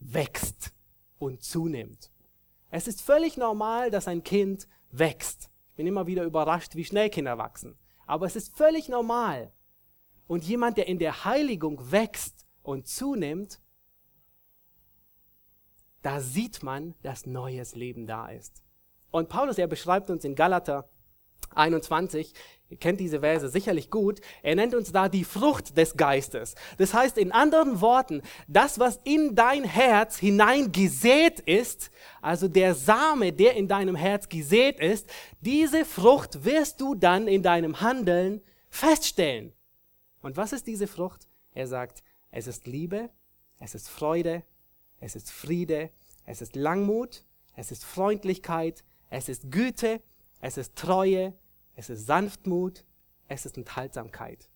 wächst und zunimmt. Es ist völlig normal, dass ein Kind wächst. Ich bin immer wieder überrascht, wie schnell Kinder wachsen. Aber es ist völlig normal. Und jemand, der in der Heiligung wächst und zunimmt, da sieht man, dass neues Leben da ist. Und Paulus, er beschreibt uns in Galater 21, ihr kennt diese Verse sicherlich gut, er nennt uns da die Frucht des Geistes. Das heißt in anderen Worten, das, was in dein Herz hineingesät ist, also der Same, der in deinem Herz gesät ist, diese Frucht wirst du dann in deinem Handeln feststellen. Und was ist diese Frucht? Er sagt, es ist Liebe, es ist Freude, es ist Friede, es ist Langmut, es ist Freundlichkeit, es ist Güte, es ist Treue, es ist Sanftmut, es ist Enthaltsamkeit.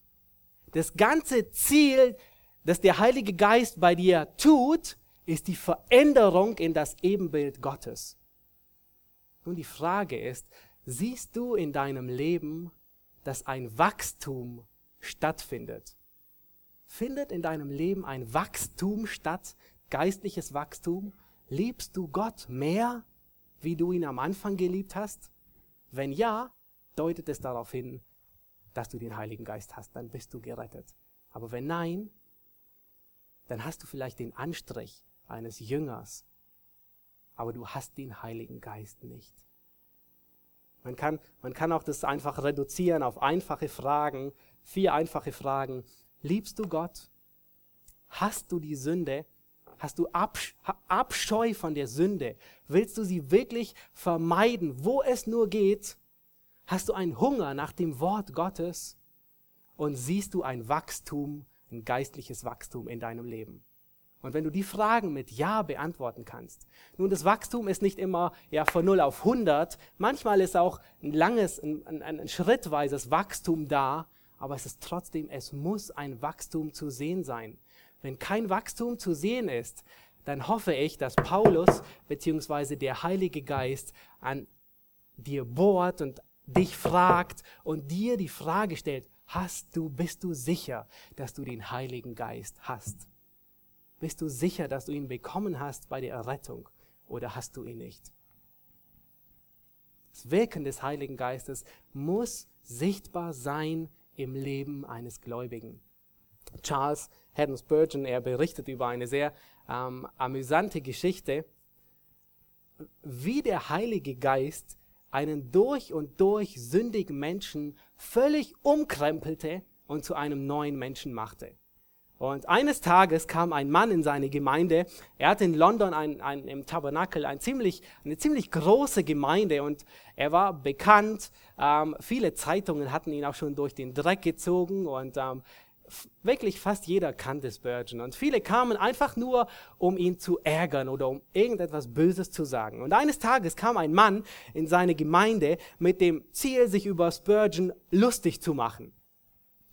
Das ganze Ziel, das der Heilige Geist bei dir tut, ist die Veränderung in das Ebenbild Gottes. Nun die Frage ist, siehst du in deinem Leben, dass ein Wachstum stattfindet? Findet in deinem Leben ein Wachstum statt, geistliches Wachstum? Liebst du Gott mehr, wie du ihn am Anfang geliebt hast? Wenn ja, deutet es darauf hin, dass du den Heiligen Geist hast, dann bist du gerettet. Aber wenn nein, dann hast du vielleicht den Anstrich eines Jüngers, aber du hast den Heiligen Geist nicht. Man kann, man kann auch das einfach reduzieren auf einfache Fragen, vier einfache Fragen. Liebst du Gott? Hast du die Sünde? Hast du Abscheu von der Sünde? Willst du sie wirklich vermeiden, wo es nur geht? Hast du einen Hunger nach dem Wort Gottes? Und siehst du ein Wachstum, ein geistliches Wachstum in deinem Leben? Und wenn du die Fragen mit Ja beantworten kannst, nun, das Wachstum ist nicht immer ja von 0 auf 100, manchmal ist auch ein langes, ein, ein, ein schrittweises Wachstum da, aber es ist trotzdem, es muss ein Wachstum zu sehen sein. Wenn kein Wachstum zu sehen ist, dann hoffe ich, dass Paulus bzw. der Heilige Geist an dir bohrt und dich fragt und dir die Frage stellt, hast du, bist du sicher, dass du den Heiligen Geist hast? Bist du sicher, dass du ihn bekommen hast bei der Errettung oder hast du ihn nicht? Das Wirken des Heiligen Geistes muss sichtbar sein im Leben eines Gläubigen. Charles Haddon Spurgeon, er berichtet über eine sehr ähm, amüsante Geschichte, wie der Heilige Geist einen durch und durch sündigen Menschen völlig umkrempelte und zu einem neuen Menschen machte. Und eines Tages kam ein Mann in seine Gemeinde. Er hatte in London ein, ein, im Tabernakel ein ziemlich, eine ziemlich große Gemeinde und er war bekannt. Ähm, viele Zeitungen hatten ihn auch schon durch den Dreck gezogen und ähm, wirklich fast jeder kannte Spurgeon. Und viele kamen einfach nur, um ihn zu ärgern oder um irgendetwas Böses zu sagen. Und eines Tages kam ein Mann in seine Gemeinde mit dem Ziel, sich über Spurgeon lustig zu machen.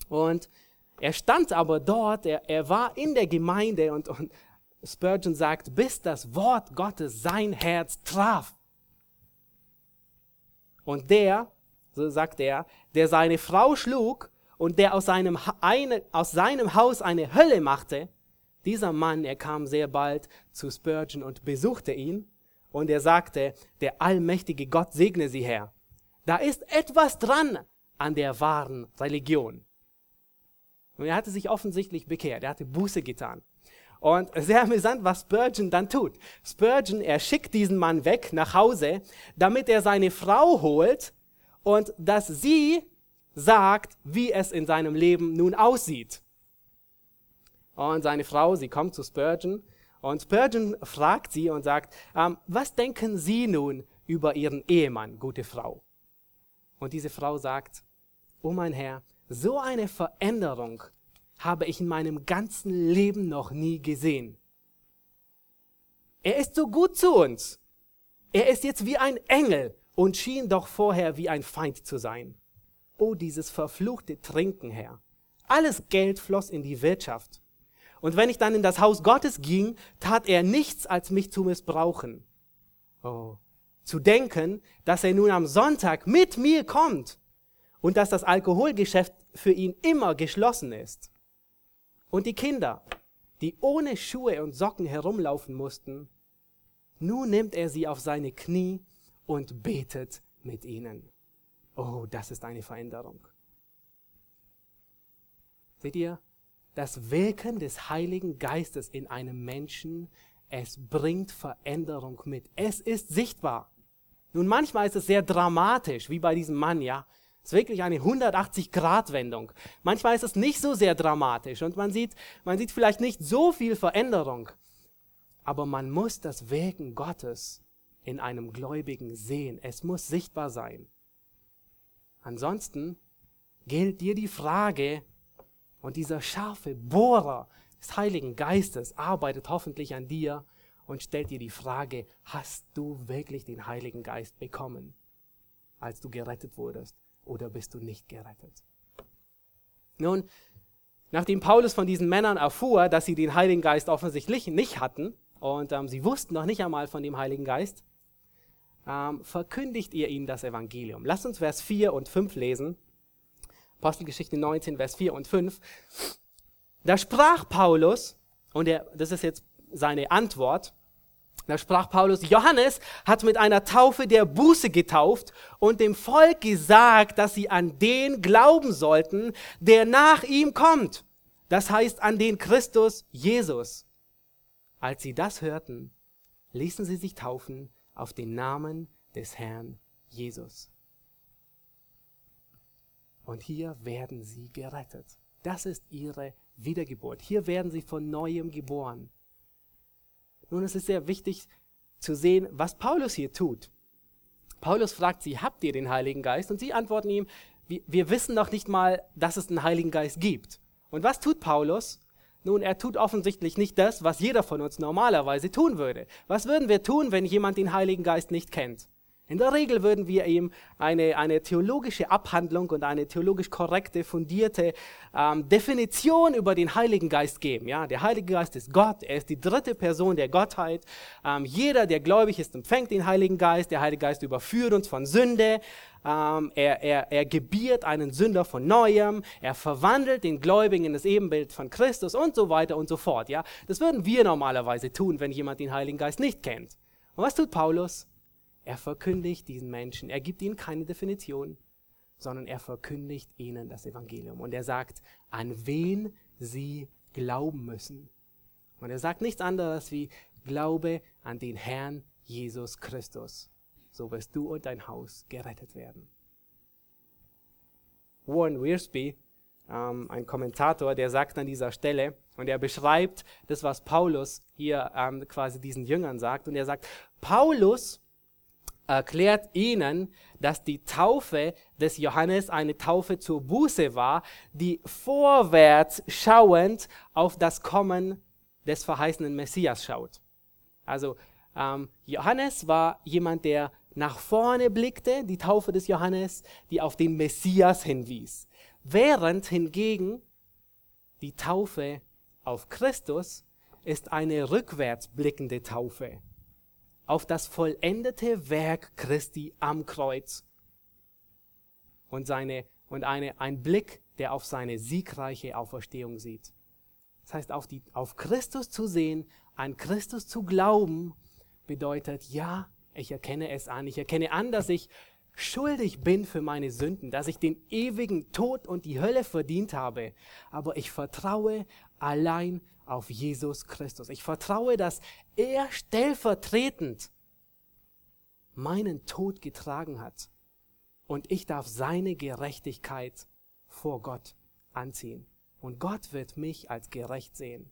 Und er stand aber dort, er, er war in der Gemeinde und, und Spurgeon sagt, bis das Wort Gottes sein Herz traf. Und der, so sagt er, der seine Frau schlug und der aus seinem, eine, aus seinem Haus eine Hölle machte, dieser Mann, er kam sehr bald zu Spurgeon und besuchte ihn und er sagte, der allmächtige Gott segne Sie, Herr. Da ist etwas dran an der wahren Religion. Und er hatte sich offensichtlich bekehrt. Er hatte Buße getan. Und sehr amüsant, was Spurgeon dann tut. Spurgeon, er schickt diesen Mann weg nach Hause, damit er seine Frau holt und dass sie sagt, wie es in seinem Leben nun aussieht. Und seine Frau, sie kommt zu Spurgeon und Spurgeon fragt sie und sagt, ähm, was denken Sie nun über Ihren Ehemann, gute Frau? Und diese Frau sagt, oh mein Herr, so eine Veränderung habe ich in meinem ganzen Leben noch nie gesehen. Er ist so gut zu uns. Er ist jetzt wie ein Engel und schien doch vorher wie ein Feind zu sein. Oh, dieses verfluchte Trinken, Herr. Alles Geld floss in die Wirtschaft. Und wenn ich dann in das Haus Gottes ging, tat er nichts, als mich zu missbrauchen. Oh, zu denken, dass er nun am Sonntag mit mir kommt und dass das Alkoholgeschäft für ihn immer geschlossen ist. Und die Kinder, die ohne Schuhe und Socken herumlaufen mussten, nun nimmt er sie auf seine Knie und betet mit ihnen. Oh, das ist eine Veränderung. Seht ihr, das Wirken des Heiligen Geistes in einem Menschen, es bringt Veränderung mit. Es ist sichtbar. Nun, manchmal ist es sehr dramatisch, wie bei diesem Mann, ja. Es ist wirklich eine 180-Grad-Wendung. Manchmal ist es nicht so sehr dramatisch und man sieht, man sieht vielleicht nicht so viel Veränderung. Aber man muss das Wirken Gottes in einem Gläubigen sehen. Es muss sichtbar sein. Ansonsten gilt dir die Frage, und dieser scharfe Bohrer des Heiligen Geistes arbeitet hoffentlich an dir und stellt dir die Frage, hast du wirklich den Heiligen Geist bekommen, als du gerettet wurdest? oder bist du nicht gerettet? Nun, nachdem Paulus von diesen Männern erfuhr, dass sie den Heiligen Geist offensichtlich nicht hatten und ähm, sie wussten noch nicht einmal von dem Heiligen Geist, ähm, verkündigt ihr ihnen das Evangelium. Lasst uns Vers 4 und 5 lesen. Apostelgeschichte 19, Vers 4 und 5. Da sprach Paulus, und er, das ist jetzt seine Antwort, da sprach Paulus, Johannes hat mit einer Taufe der Buße getauft und dem Volk gesagt, dass sie an den glauben sollten, der nach ihm kommt. Das heißt an den Christus Jesus. Als sie das hörten, ließen sie sich taufen auf den Namen des Herrn Jesus. Und hier werden sie gerettet. Das ist ihre Wiedergeburt. Hier werden sie von neuem geboren. Nun, es ist sehr wichtig zu sehen, was Paulus hier tut. Paulus fragt sie, habt ihr den Heiligen Geist? Und sie antworten ihm, wir wissen noch nicht mal, dass es einen Heiligen Geist gibt. Und was tut Paulus? Nun, er tut offensichtlich nicht das, was jeder von uns normalerweise tun würde. Was würden wir tun, wenn jemand den Heiligen Geist nicht kennt? In der Regel würden wir ihm eine, eine theologische Abhandlung und eine theologisch korrekte, fundierte ähm, Definition über den Heiligen Geist geben. Ja, der Heilige Geist ist Gott, er ist die dritte Person der Gottheit. Ähm, jeder, der gläubig ist, empfängt den Heiligen Geist. Der Heilige Geist überführt uns von Sünde. Ähm, er, er, er gebiert einen Sünder von Neuem. Er verwandelt den Gläubigen in das Ebenbild von Christus und so weiter und so fort. Ja, das würden wir normalerweise tun, wenn jemand den Heiligen Geist nicht kennt. Und was tut Paulus? Er verkündigt diesen Menschen, er gibt ihnen keine Definition, sondern er verkündigt ihnen das Evangelium. Und er sagt, an wen sie glauben müssen. Und er sagt nichts anderes wie, glaube an den Herrn Jesus Christus. So wirst du und dein Haus gerettet werden. Warren Wiersbe, ähm, ein Kommentator, der sagt an dieser Stelle, und er beschreibt das, was Paulus hier ähm, quasi diesen Jüngern sagt, und er sagt, Paulus erklärt ihnen, dass die Taufe des Johannes eine Taufe zur Buße war, die vorwärts schauend auf das Kommen des verheißenen Messias schaut. Also ähm, Johannes war jemand, der nach vorne blickte, die Taufe des Johannes, die auf den Messias hinwies. Während hingegen die Taufe auf Christus ist eine rückwärts blickende Taufe auf das vollendete Werk Christi am Kreuz und, seine, und eine, ein Blick, der auf seine siegreiche Auferstehung sieht. Das heißt, auf, die, auf Christus zu sehen, an Christus zu glauben, bedeutet, ja, ich erkenne es an. Ich erkenne an, dass ich schuldig bin für meine Sünden, dass ich den ewigen Tod und die Hölle verdient habe. Aber ich vertraue allein auf Jesus Christus. Ich vertraue, dass er stellvertretend meinen Tod getragen hat und ich darf seine Gerechtigkeit vor Gott anziehen. Und Gott wird mich als gerecht sehen.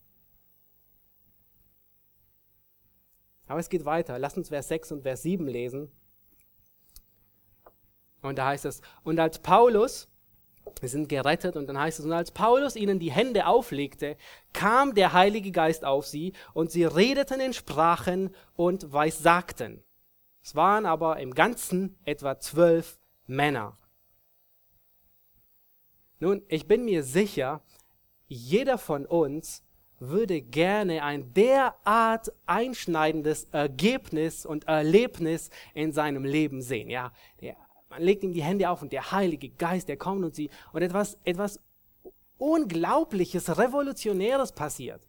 Aber es geht weiter. Lass uns Vers 6 und Vers 7 lesen. Und da heißt es, und als Paulus wir sind gerettet und dann heißt es, und als Paulus ihnen die Hände auflegte, kam der Heilige Geist auf sie und sie redeten in Sprachen und weissagten. Es waren aber im Ganzen etwa zwölf Männer. Nun, ich bin mir sicher, jeder von uns würde gerne ein derart einschneidendes Ergebnis und Erlebnis in seinem Leben sehen. Ja, der man legt ihm die Hände auf und der Heilige Geist, der kommt und sie, und etwas, etwas Unglaubliches, Revolutionäres passiert.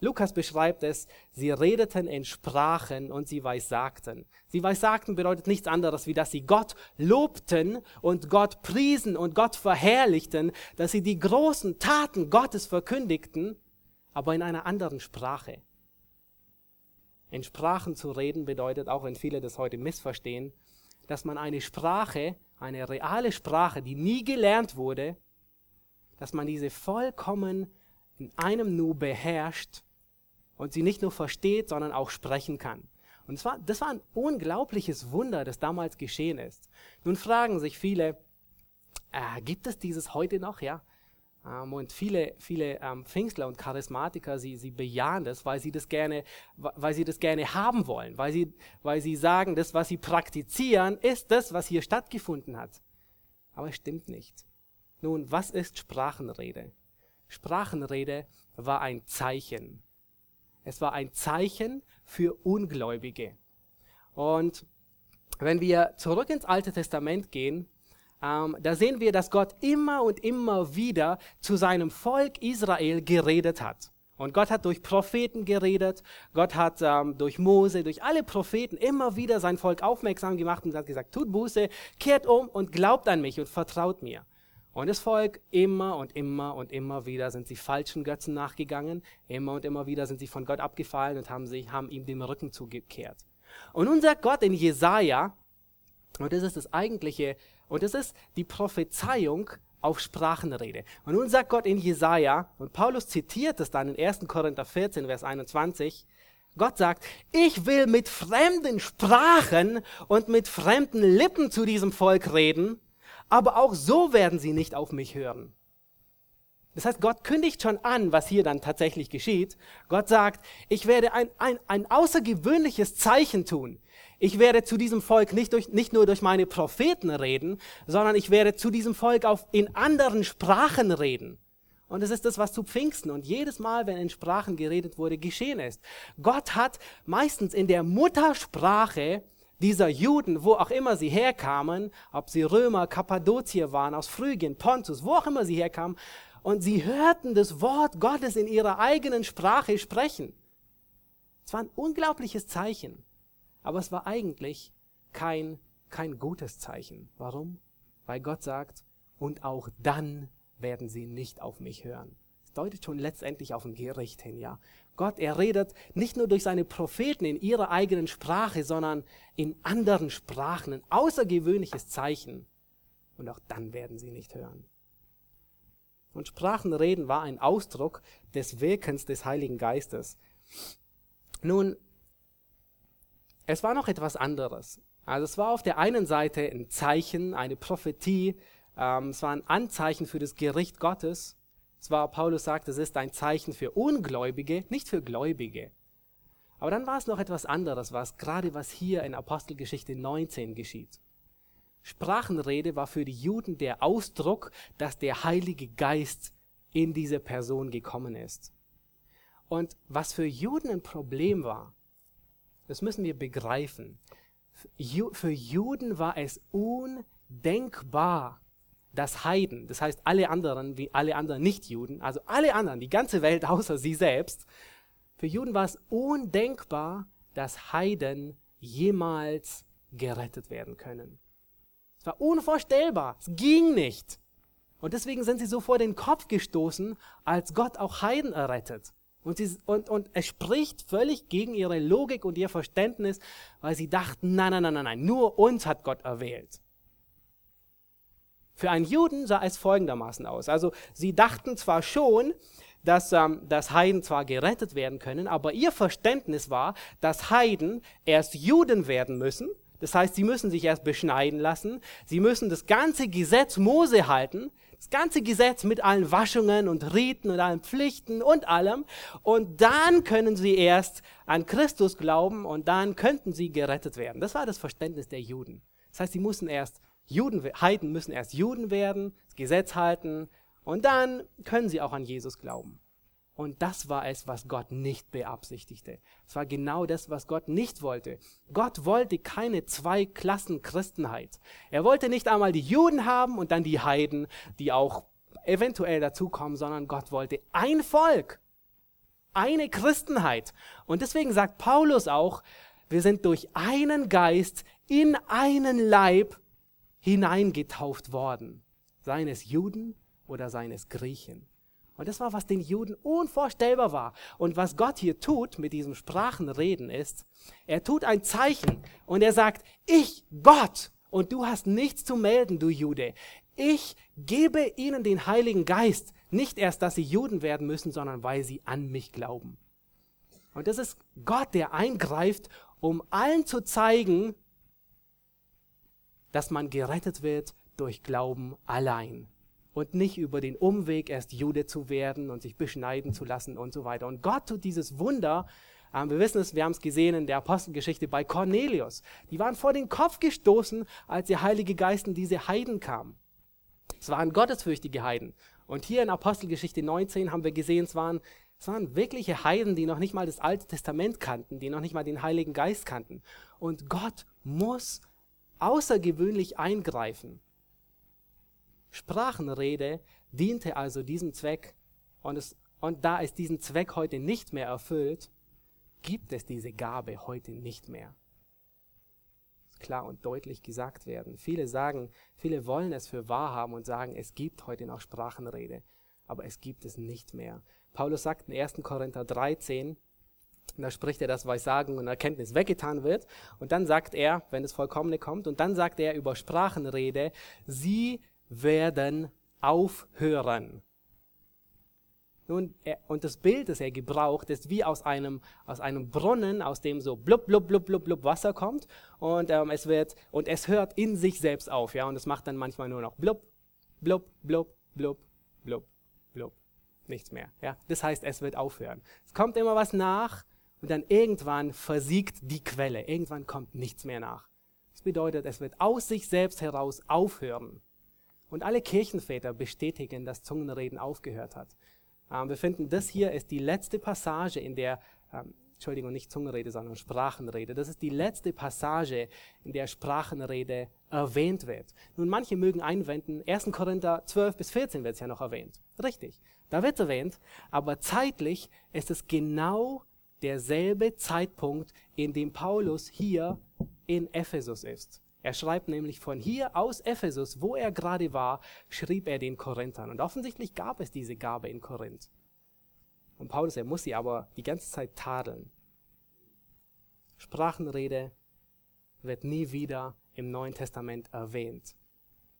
Lukas beschreibt es, sie redeten in Sprachen und sie weissagten. Sie weissagten bedeutet nichts anderes, wie dass sie Gott lobten und Gott priesen und Gott verherrlichten, dass sie die großen Taten Gottes verkündigten, aber in einer anderen Sprache. In Sprachen zu reden bedeutet, auch wenn viele das heute missverstehen, dass man eine Sprache, eine reale Sprache, die nie gelernt wurde, dass man diese vollkommen in einem Nu beherrscht und sie nicht nur versteht, sondern auch sprechen kann. Und das war, das war ein unglaubliches Wunder, das damals geschehen ist. Nun fragen sich viele, äh, gibt es dieses heute noch? Ja, und viele, viele ähm, Pfingstler und Charismatiker, sie, sie bejahen das, weil sie das gerne, weil sie das gerne haben wollen, weil sie, weil sie sagen, das, was sie praktizieren, ist das, was hier stattgefunden hat. Aber es stimmt nicht. Nun, was ist Sprachenrede? Sprachenrede war ein Zeichen. Es war ein Zeichen für Ungläubige. Und wenn wir zurück ins Alte Testament gehen, ähm, da sehen wir, dass Gott immer und immer wieder zu seinem Volk Israel geredet hat. Und Gott hat durch Propheten geredet, Gott hat ähm, durch Mose, durch alle Propheten immer wieder sein Volk aufmerksam gemacht und hat gesagt, tut Buße, kehrt um und glaubt an mich und vertraut mir. Und das Volk immer und immer und immer wieder sind sie falschen Götzen nachgegangen, immer und immer wieder sind sie von Gott abgefallen und haben, sich, haben ihm den Rücken zugekehrt. Und nun sagt Gott in Jesaja, und das ist das eigentliche, und das ist die Prophezeiung auf Sprachenrede. Und nun sagt Gott in Jesaja, und Paulus zitiert es dann in 1. Korinther 14, Vers 21, Gott sagt, ich will mit fremden Sprachen und mit fremden Lippen zu diesem Volk reden, aber auch so werden sie nicht auf mich hören. Das heißt, Gott kündigt schon an, was hier dann tatsächlich geschieht. Gott sagt, ich werde ein, ein, ein außergewöhnliches Zeichen tun. Ich werde zu diesem Volk nicht, durch, nicht nur durch meine Propheten reden, sondern ich werde zu diesem Volk auch in anderen Sprachen reden. Und es ist das, was zu Pfingsten und jedes Mal, wenn in Sprachen geredet wurde, geschehen ist. Gott hat meistens in der Muttersprache dieser Juden, wo auch immer sie herkamen, ob sie Römer, Kappadozier waren, aus Phrygien, Pontus, wo auch immer sie herkamen, und sie hörten das Wort Gottes in ihrer eigenen Sprache sprechen. Es war ein unglaubliches Zeichen. Aber es war eigentlich kein, kein gutes Zeichen. Warum? Weil Gott sagt, und auch dann werden sie nicht auf mich hören. Das deutet schon letztendlich auf ein Gericht hin, ja. Gott, er redet nicht nur durch seine Propheten in ihrer eigenen Sprache, sondern in anderen Sprachen. Ein außergewöhnliches Zeichen. Und auch dann werden sie nicht hören. Und Sprachenreden war ein Ausdruck des Wirkens des Heiligen Geistes. Nun, es war noch etwas anderes. Also es war auf der einen Seite ein Zeichen, eine Prophetie, ähm, es war ein Anzeichen für das Gericht Gottes. Es war, Paulus sagt, es ist ein Zeichen für Ungläubige, nicht für Gläubige. Aber dann war es noch etwas anderes, was gerade was hier in Apostelgeschichte 19 geschieht. Sprachenrede war für die Juden der Ausdruck, dass der Heilige Geist in diese Person gekommen ist. Und was für Juden ein Problem war, das müssen wir begreifen. Für Juden war es undenkbar, dass Heiden, das heißt alle anderen, wie alle anderen Nichtjuden, also alle anderen, die ganze Welt (laughs) außer sie selbst, für Juden war es undenkbar, dass Heiden jemals gerettet werden können. Es war unvorstellbar, es ging nicht. Und deswegen sind sie so vor den Kopf gestoßen, als Gott auch Heiden errettet. Und, sie, und, und es spricht völlig gegen ihre Logik und ihr Verständnis, weil sie dachten, nein, nein, nein, nein, nur uns hat Gott erwählt. Für einen Juden sah es folgendermaßen aus. Also sie dachten zwar schon, dass, ähm, dass Heiden zwar gerettet werden können, aber ihr Verständnis war, dass Heiden erst Juden werden müssen. Das heißt, sie müssen sich erst beschneiden lassen. Sie müssen das ganze Gesetz Mose halten. Das ganze Gesetz mit allen Waschungen und Riten und allen Pflichten und allem. Und dann können sie erst an Christus glauben und dann könnten sie gerettet werden. Das war das Verständnis der Juden. Das heißt, sie mussten erst Juden, Heiden müssen erst Juden werden, das Gesetz halten und dann können sie auch an Jesus glauben. Und das war es, was Gott nicht beabsichtigte. Es war genau das, was Gott nicht wollte. Gott wollte keine zwei Klassen Christenheit. Er wollte nicht einmal die Juden haben und dann die Heiden, die auch eventuell dazukommen, sondern Gott wollte ein Volk, eine Christenheit. Und deswegen sagt Paulus auch, wir sind durch einen Geist in einen Leib hineingetauft worden, seines Juden oder seines Griechen. Und das war, was den Juden unvorstellbar war. Und was Gott hier tut mit diesem Sprachenreden ist, er tut ein Zeichen und er sagt, ich, Gott, und du hast nichts zu melden, du Jude. Ich gebe ihnen den Heiligen Geist. Nicht erst, dass sie Juden werden müssen, sondern weil sie an mich glauben. Und das ist Gott, der eingreift, um allen zu zeigen, dass man gerettet wird durch Glauben allein und nicht über den Umweg erst Jude zu werden und sich beschneiden zu lassen und so weiter. Und Gott tut dieses Wunder. Ähm, wir wissen es, wir haben es gesehen in der Apostelgeschichte bei Cornelius. Die waren vor den Kopf gestoßen, als der Heilige Geist in diese Heiden kam. Es waren gottesfürchtige Heiden. Und hier in Apostelgeschichte 19 haben wir gesehen, es waren, es waren wirkliche Heiden, die noch nicht mal das Alte Testament kannten, die noch nicht mal den Heiligen Geist kannten. Und Gott muss außergewöhnlich eingreifen. Sprachenrede diente also diesem Zweck und, es, und da es diesen Zweck heute nicht mehr erfüllt, gibt es diese Gabe heute nicht mehr. Klar und deutlich gesagt werden. Viele sagen, viele wollen es für wahr haben und sagen, es gibt heute noch Sprachenrede, aber es gibt es nicht mehr. Paulus sagt in 1. Korinther 13, da spricht er, dass Weissagen und Erkenntnis weggetan wird. Und dann sagt er, wenn das Vollkommene kommt, und dann sagt er über Sprachenrede, sie werden aufhören. Nun, er, und das Bild, das er gebraucht, ist wie aus einem, aus einem Brunnen, aus dem so blub, blub, blub, blub, blub Wasser kommt und ähm, es wird, und es hört in sich selbst auf, ja, und es macht dann manchmal nur noch blub, blub, blub, blub, blub, blub. Nichts mehr, ja. Das heißt, es wird aufhören. Es kommt immer was nach und dann irgendwann versiegt die Quelle. Irgendwann kommt nichts mehr nach. Das bedeutet, es wird aus sich selbst heraus aufhören. Und alle Kirchenväter bestätigen, dass Zungenreden aufgehört hat. Ähm, wir finden, das hier ist die letzte Passage, in der, ähm, Entschuldigung, nicht Zungenrede, sondern Sprachenrede. Das ist die letzte Passage, in der Sprachenrede erwähnt wird. Nun, manche mögen einwenden, 1. Korinther 12 bis 14 wird es ja noch erwähnt. Richtig, da wird es erwähnt, aber zeitlich ist es genau derselbe Zeitpunkt, in dem Paulus hier in Ephesus ist. Er schreibt nämlich von hier aus Ephesus, wo er gerade war, schrieb er den Korinthern. Und offensichtlich gab es diese Gabe in Korinth. Und Paulus, er muss sie aber die ganze Zeit tadeln. Sprachenrede wird nie wieder im Neuen Testament erwähnt.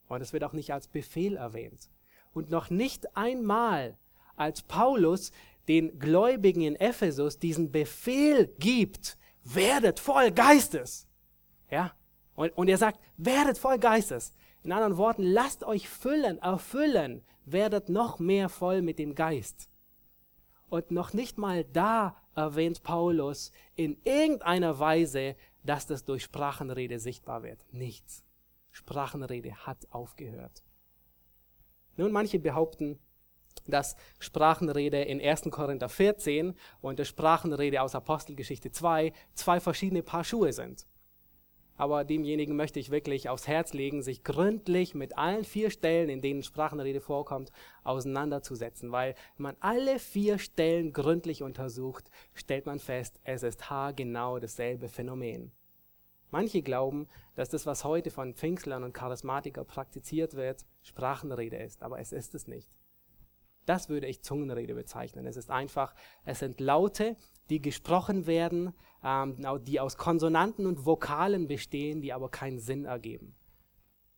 Und es wird auch nicht als Befehl erwähnt. Und noch nicht einmal, als Paulus den Gläubigen in Ephesus diesen Befehl gibt, werdet voll Geistes. Ja, und, und er sagt, werdet voll Geistes. In anderen Worten, lasst euch füllen, erfüllen, werdet noch mehr voll mit dem Geist. Und noch nicht mal da erwähnt Paulus in irgendeiner Weise, dass das durch Sprachenrede sichtbar wird. Nichts. Sprachenrede hat aufgehört. Nun, manche behaupten, dass Sprachenrede in 1. Korinther 14 und die Sprachenrede aus Apostelgeschichte 2 zwei verschiedene Paar Schuhe sind. Aber demjenigen möchte ich wirklich aufs Herz legen, sich gründlich mit allen vier Stellen, in denen Sprachenrede vorkommt, auseinanderzusetzen. Weil wenn man alle vier Stellen gründlich untersucht, stellt man fest, es ist haargenau dasselbe Phänomen. Manche glauben, dass das, was heute von Pfingstlern und Charismatiker praktiziert wird, Sprachenrede ist, aber es ist es nicht. Das würde ich Zungenrede bezeichnen. Es ist einfach, es sind Laute, die gesprochen werden, ähm, die aus Konsonanten und Vokalen bestehen, die aber keinen Sinn ergeben.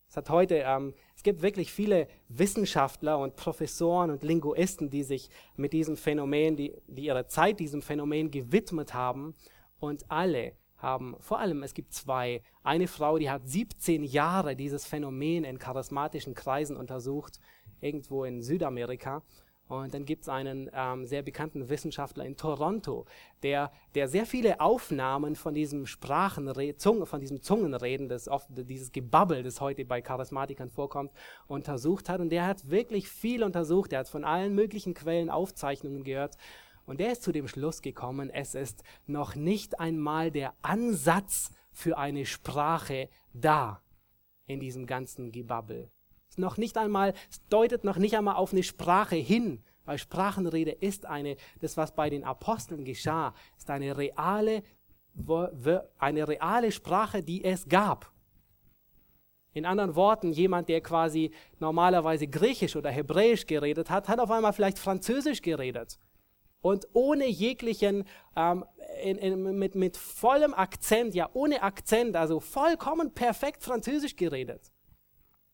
Es hat heute, ähm, es gibt wirklich viele Wissenschaftler und Professoren und Linguisten, die sich mit diesem Phänomen, die, die ihre Zeit diesem Phänomen gewidmet haben. Und alle haben, vor allem es gibt zwei, eine Frau, die hat 17 Jahre dieses Phänomen in charismatischen Kreisen untersucht, irgendwo in Südamerika und dann gibt es einen ähm, sehr bekannten Wissenschaftler in Toronto, der, der sehr viele Aufnahmen von diesem Sprachenre Zunge, von diesem Zungenreden, das oft, dieses Gebabbel, das heute bei Charismatikern vorkommt, untersucht hat. Und der hat wirklich viel untersucht. Er hat von allen möglichen Quellen Aufzeichnungen gehört. Und der ist zu dem Schluss gekommen, es ist noch nicht einmal der Ansatz für eine Sprache da in diesem ganzen Gebabbel noch nicht einmal, es deutet noch nicht einmal auf eine Sprache hin, weil Sprachenrede ist eine, das was bei den Aposteln geschah, ist eine reale, eine reale Sprache, die es gab. In anderen Worten, jemand, der quasi normalerweise Griechisch oder Hebräisch geredet hat, hat auf einmal vielleicht Französisch geredet. Und ohne jeglichen, ähm, in, in, mit, mit vollem Akzent, ja ohne Akzent, also vollkommen perfekt Französisch geredet.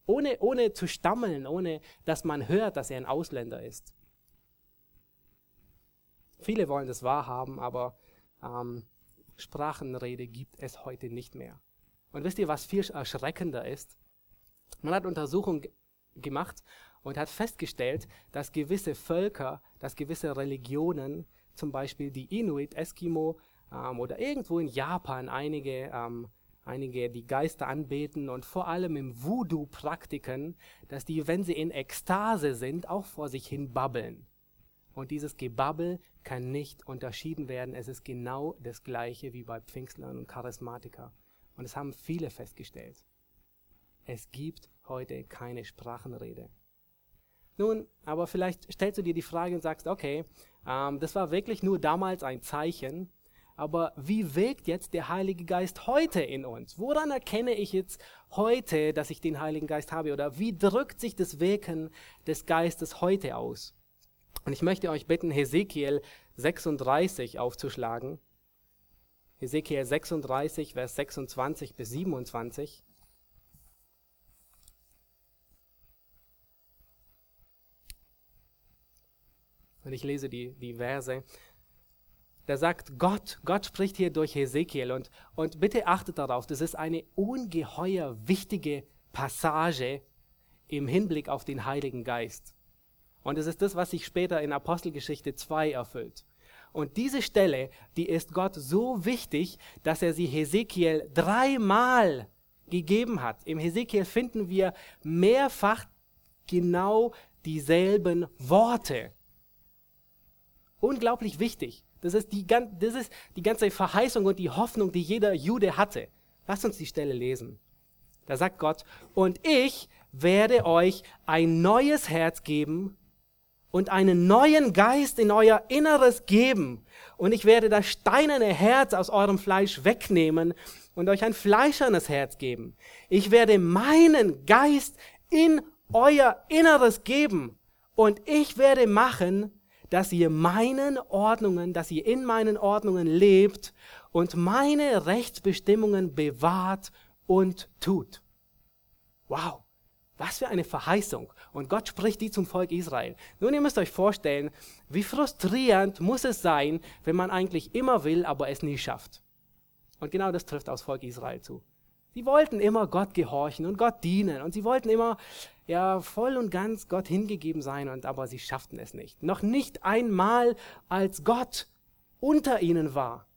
Ohne, ohne zu stammeln, ohne dass man hört, dass er ein Ausländer ist. Viele wollen das wahrhaben, aber ähm, Sprachenrede gibt es heute nicht mehr. Und wisst ihr, was viel erschreckender ist? Man hat Untersuchungen gemacht und hat festgestellt, dass gewisse Völker, dass gewisse Religionen, zum Beispiel die Inuit, Eskimo ähm, oder irgendwo in Japan einige ähm, einige die Geister anbeten und vor allem im Voodoo praktiken, dass die, wenn sie in Ekstase sind, auch vor sich hin babbeln. Und dieses Gebabbel kann nicht unterschieden werden. Es ist genau das gleiche wie bei Pfingstlern und Charismatiker. Und es haben viele festgestellt. Es gibt heute keine Sprachenrede. Nun, aber vielleicht stellst du dir die Frage und sagst, okay, ähm, das war wirklich nur damals ein Zeichen, aber wie wirkt jetzt der Heilige Geist heute in uns? Woran erkenne ich jetzt heute, dass ich den Heiligen Geist habe? Oder wie drückt sich das Wirken des Geistes heute aus? Und ich möchte euch bitten, Hesekiel 36 aufzuschlagen. Hesekiel 36, Vers 26 bis 27. Und ich lese die, die Verse. Da sagt Gott, Gott spricht hier durch Hesekiel und, und bitte achtet darauf, das ist eine ungeheuer wichtige Passage im Hinblick auf den Heiligen Geist. Und es ist das, was sich später in Apostelgeschichte 2 erfüllt. Und diese Stelle, die ist Gott so wichtig, dass er sie Hesekiel dreimal gegeben hat. Im Hesekiel finden wir mehrfach genau dieselben Worte. Unglaublich wichtig. Das ist, die, das ist die ganze Verheißung und die Hoffnung, die jeder Jude hatte. Lasst uns die Stelle lesen. Da sagt Gott, und ich werde euch ein neues Herz geben und einen neuen Geist in euer Inneres geben. Und ich werde das steinerne Herz aus eurem Fleisch wegnehmen und euch ein fleischernes Herz geben. Ich werde meinen Geist in euer Inneres geben und ich werde machen, dass ihr meinen Ordnungen, dass ihr in meinen Ordnungen lebt und meine Rechtsbestimmungen bewahrt und tut. Wow, was für eine Verheißung. Und Gott spricht die zum Volk Israel. Nun, ihr müsst euch vorstellen, wie frustrierend muss es sein, wenn man eigentlich immer will, aber es nie schafft. Und genau das trifft aufs Volk Israel zu. Sie wollten immer Gott gehorchen und Gott dienen und sie wollten immer ja voll und ganz Gott hingegeben sein und aber sie schafften es nicht. Noch nicht einmal als Gott unter ihnen war.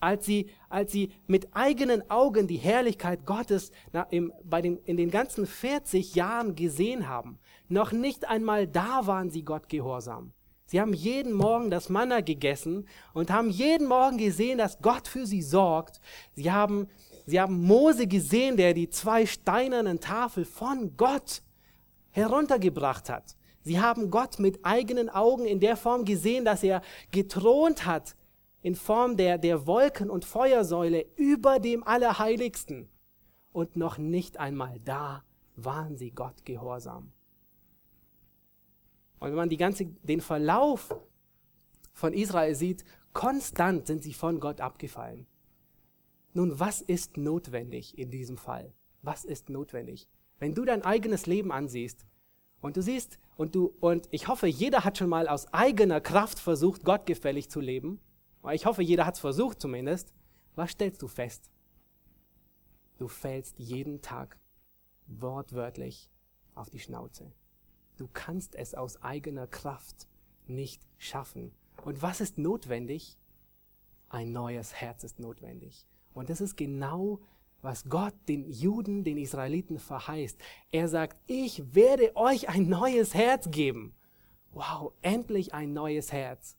Als sie, als sie mit eigenen Augen die Herrlichkeit Gottes na, im, bei den, in den ganzen 40 Jahren gesehen haben, noch nicht einmal da waren sie Gott gehorsam. Sie haben jeden Morgen das Manna gegessen und haben jeden Morgen gesehen, dass Gott für sie sorgt. Sie haben Sie haben Mose gesehen, der die zwei steinernen Tafel von Gott heruntergebracht hat. Sie haben Gott mit eigenen Augen in der Form gesehen, dass er gethront hat in Form der, der Wolken- und Feuersäule über dem Allerheiligsten. Und noch nicht einmal da waren sie Gott gehorsam. Und wenn man die ganze, den Verlauf von Israel sieht, konstant sind sie von Gott abgefallen. Nun, was ist notwendig in diesem Fall? Was ist notwendig? Wenn du dein eigenes Leben ansiehst und du siehst und du und ich hoffe, jeder hat schon mal aus eigener Kraft versucht, gottgefällig zu leben. Ich hoffe, jeder hat es versucht zumindest. Was stellst du fest? Du fällst jeden Tag wortwörtlich auf die Schnauze. Du kannst es aus eigener Kraft nicht schaffen. Und was ist notwendig? Ein neues Herz ist notwendig. Und das ist genau, was Gott den Juden, den Israeliten verheißt. Er sagt, ich werde euch ein neues Herz geben. Wow, endlich ein neues Herz.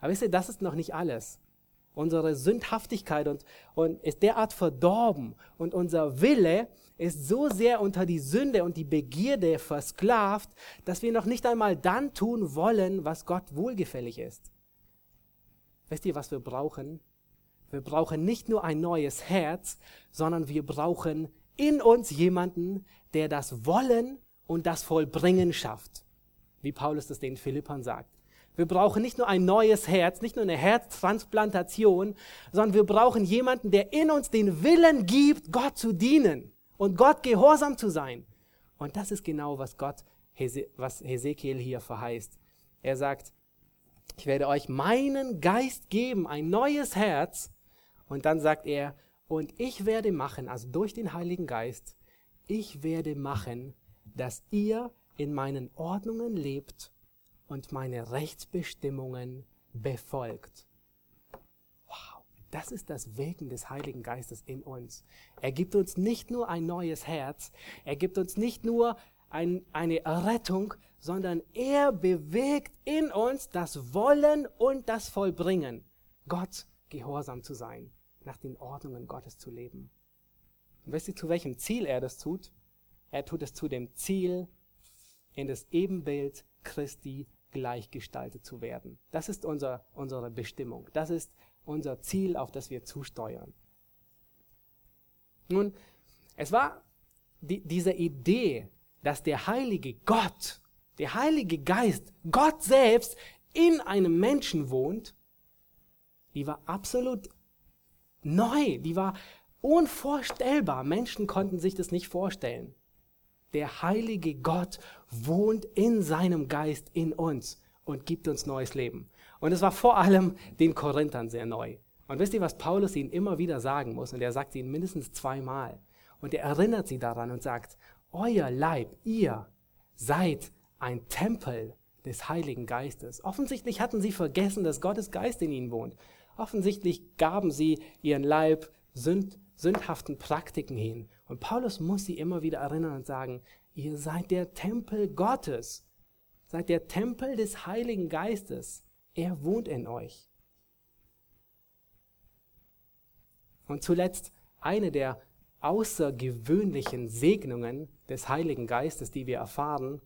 Aber wisst ihr, das ist noch nicht alles. Unsere Sündhaftigkeit und, und ist derart verdorben und unser Wille ist so sehr unter die Sünde und die Begierde versklavt, dass wir noch nicht einmal dann tun wollen, was Gott wohlgefällig ist. Wisst ihr, was wir brauchen? Wir brauchen nicht nur ein neues Herz, sondern wir brauchen in uns jemanden, der das Wollen und das Vollbringen schafft. Wie Paulus das den Philippern sagt. Wir brauchen nicht nur ein neues Herz, nicht nur eine Herztransplantation, sondern wir brauchen jemanden, der in uns den Willen gibt, Gott zu dienen und Gott gehorsam zu sein. Und das ist genau, was Gott, was Hesekiel hier verheißt. Er sagt, ich werde euch meinen Geist geben, ein neues Herz, und dann sagt er, und ich werde machen, also durch den Heiligen Geist, ich werde machen, dass ihr in meinen Ordnungen lebt und meine Rechtsbestimmungen befolgt. Wow, das ist das Wirken des Heiligen Geistes in uns. Er gibt uns nicht nur ein neues Herz, er gibt uns nicht nur ein, eine Rettung, sondern er bewegt in uns das Wollen und das Vollbringen, Gott gehorsam zu sein nach den Ordnungen Gottes zu leben. Und wisst ihr, zu welchem Ziel er das tut? Er tut es zu dem Ziel, in das Ebenbild Christi gleichgestaltet zu werden. Das ist unser, unsere Bestimmung. Das ist unser Ziel, auf das wir zusteuern. Nun, es war die, diese Idee, dass der heilige Gott, der heilige Geist, Gott selbst in einem Menschen wohnt, die war absolut neu, die war unvorstellbar. Menschen konnten sich das nicht vorstellen. Der heilige Gott wohnt in seinem Geist in uns und gibt uns neues Leben. Und es war vor allem den Korinthern sehr neu. Und wisst ihr, was Paulus ihnen immer wieder sagen muss? Und er sagt ihnen mindestens zweimal. Und er erinnert sie daran und sagt, euer Leib, ihr seid ein Tempel des Heiligen Geistes. Offensichtlich hatten sie vergessen, dass Gottes Geist in ihnen wohnt. Offensichtlich gaben sie ihren Leib sünd, sündhaften Praktiken hin. Und Paulus muss sie immer wieder erinnern und sagen, ihr seid der Tempel Gottes, seid der Tempel des Heiligen Geistes. Er wohnt in euch. Und zuletzt eine der außergewöhnlichen Segnungen des Heiligen Geistes, die wir erfahren,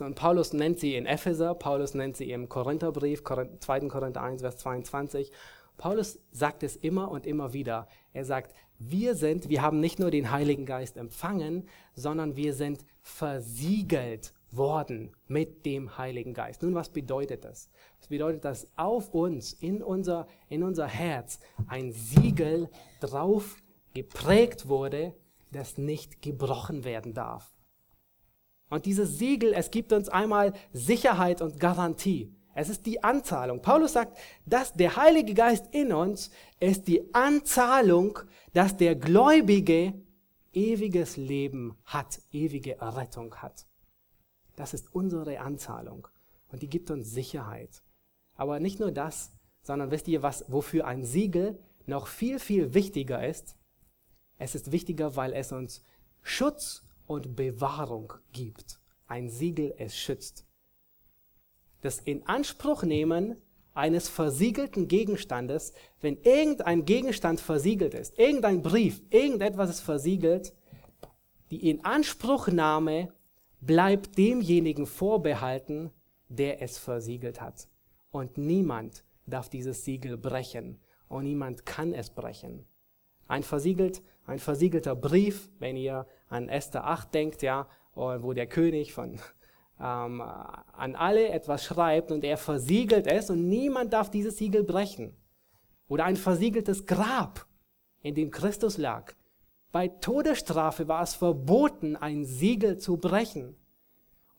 und Paulus nennt sie in Epheser, Paulus nennt sie im Korintherbrief, 2. Korinther 1, Vers 22. Paulus sagt es immer und immer wieder. Er sagt, wir sind, wir haben nicht nur den Heiligen Geist empfangen, sondern wir sind versiegelt worden mit dem Heiligen Geist. Nun, was bedeutet das? Das bedeutet, dass auf uns, in unser, in unser Herz, ein Siegel drauf geprägt wurde, das nicht gebrochen werden darf. Und dieses Siegel, es gibt uns einmal Sicherheit und Garantie. Es ist die Anzahlung. Paulus sagt, dass der Heilige Geist in uns ist die Anzahlung, dass der Gläubige ewiges Leben hat, ewige Errettung hat. Das ist unsere Anzahlung. Und die gibt uns Sicherheit. Aber nicht nur das, sondern wisst ihr, was, wofür ein Siegel noch viel, viel wichtiger ist? Es ist wichtiger, weil es uns Schutz und Bewahrung gibt. Ein Siegel, es schützt. Das Inanspruchnehmen eines versiegelten Gegenstandes, wenn irgendein Gegenstand versiegelt ist, irgendein Brief, irgendetwas ist versiegelt, die Inanspruchnahme bleibt demjenigen vorbehalten, der es versiegelt hat. Und niemand darf dieses Siegel brechen und niemand kann es brechen. Ein, versiegelt, ein versiegelter Brief, wenn ihr an Esther 8 denkt, ja, wo der König von, (laughs) ähm, an alle etwas schreibt und er versiegelt es und niemand darf dieses Siegel brechen. Oder ein versiegeltes Grab, in dem Christus lag. Bei Todesstrafe war es verboten, ein Siegel zu brechen.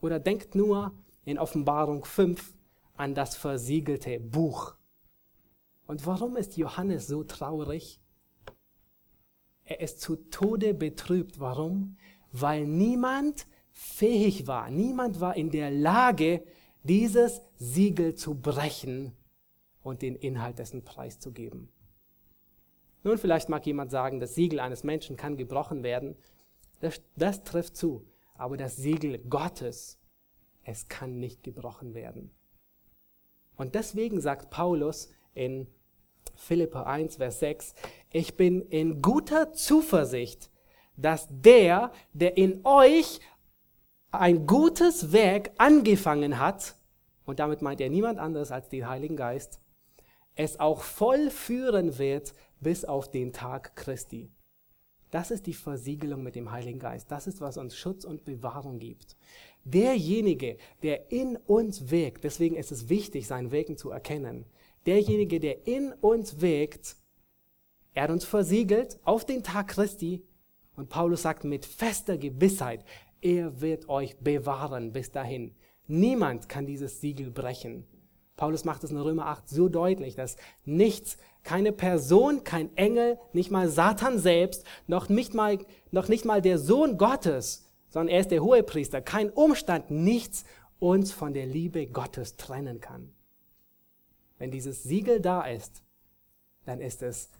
Oder denkt nur in Offenbarung 5 an das versiegelte Buch. Und warum ist Johannes so traurig? Er ist zu Tode betrübt. Warum? Weil niemand fähig war, niemand war in der Lage, dieses Siegel zu brechen und den Inhalt dessen preiszugeben. Nun, vielleicht mag jemand sagen, das Siegel eines Menschen kann gebrochen werden. Das, das trifft zu. Aber das Siegel Gottes, es kann nicht gebrochen werden. Und deswegen sagt Paulus in Philippa 1, Vers 6, ich bin in guter Zuversicht, dass der, der in euch ein gutes Werk angefangen hat, und damit meint er niemand anderes als den Heiligen Geist, es auch vollführen wird bis auf den Tag Christi. Das ist die Versiegelung mit dem Heiligen Geist. Das ist, was uns Schutz und Bewahrung gibt. Derjenige, der in uns wirkt, deswegen ist es wichtig, sein Wirken zu erkennen. Derjenige, der in uns wirkt, er hat uns versiegelt auf den Tag Christi. Und Paulus sagt mit fester Gewissheit, er wird euch bewahren bis dahin. Niemand kann dieses Siegel brechen. Paulus macht es in Römer 8 so deutlich, dass nichts, keine Person, kein Engel, nicht mal Satan selbst, noch nicht mal, noch nicht mal der Sohn Gottes, sondern er ist der Hohepriester, kein Umstand, nichts uns von der Liebe Gottes trennen kann. Wenn dieses Siegel da ist, dann ist es,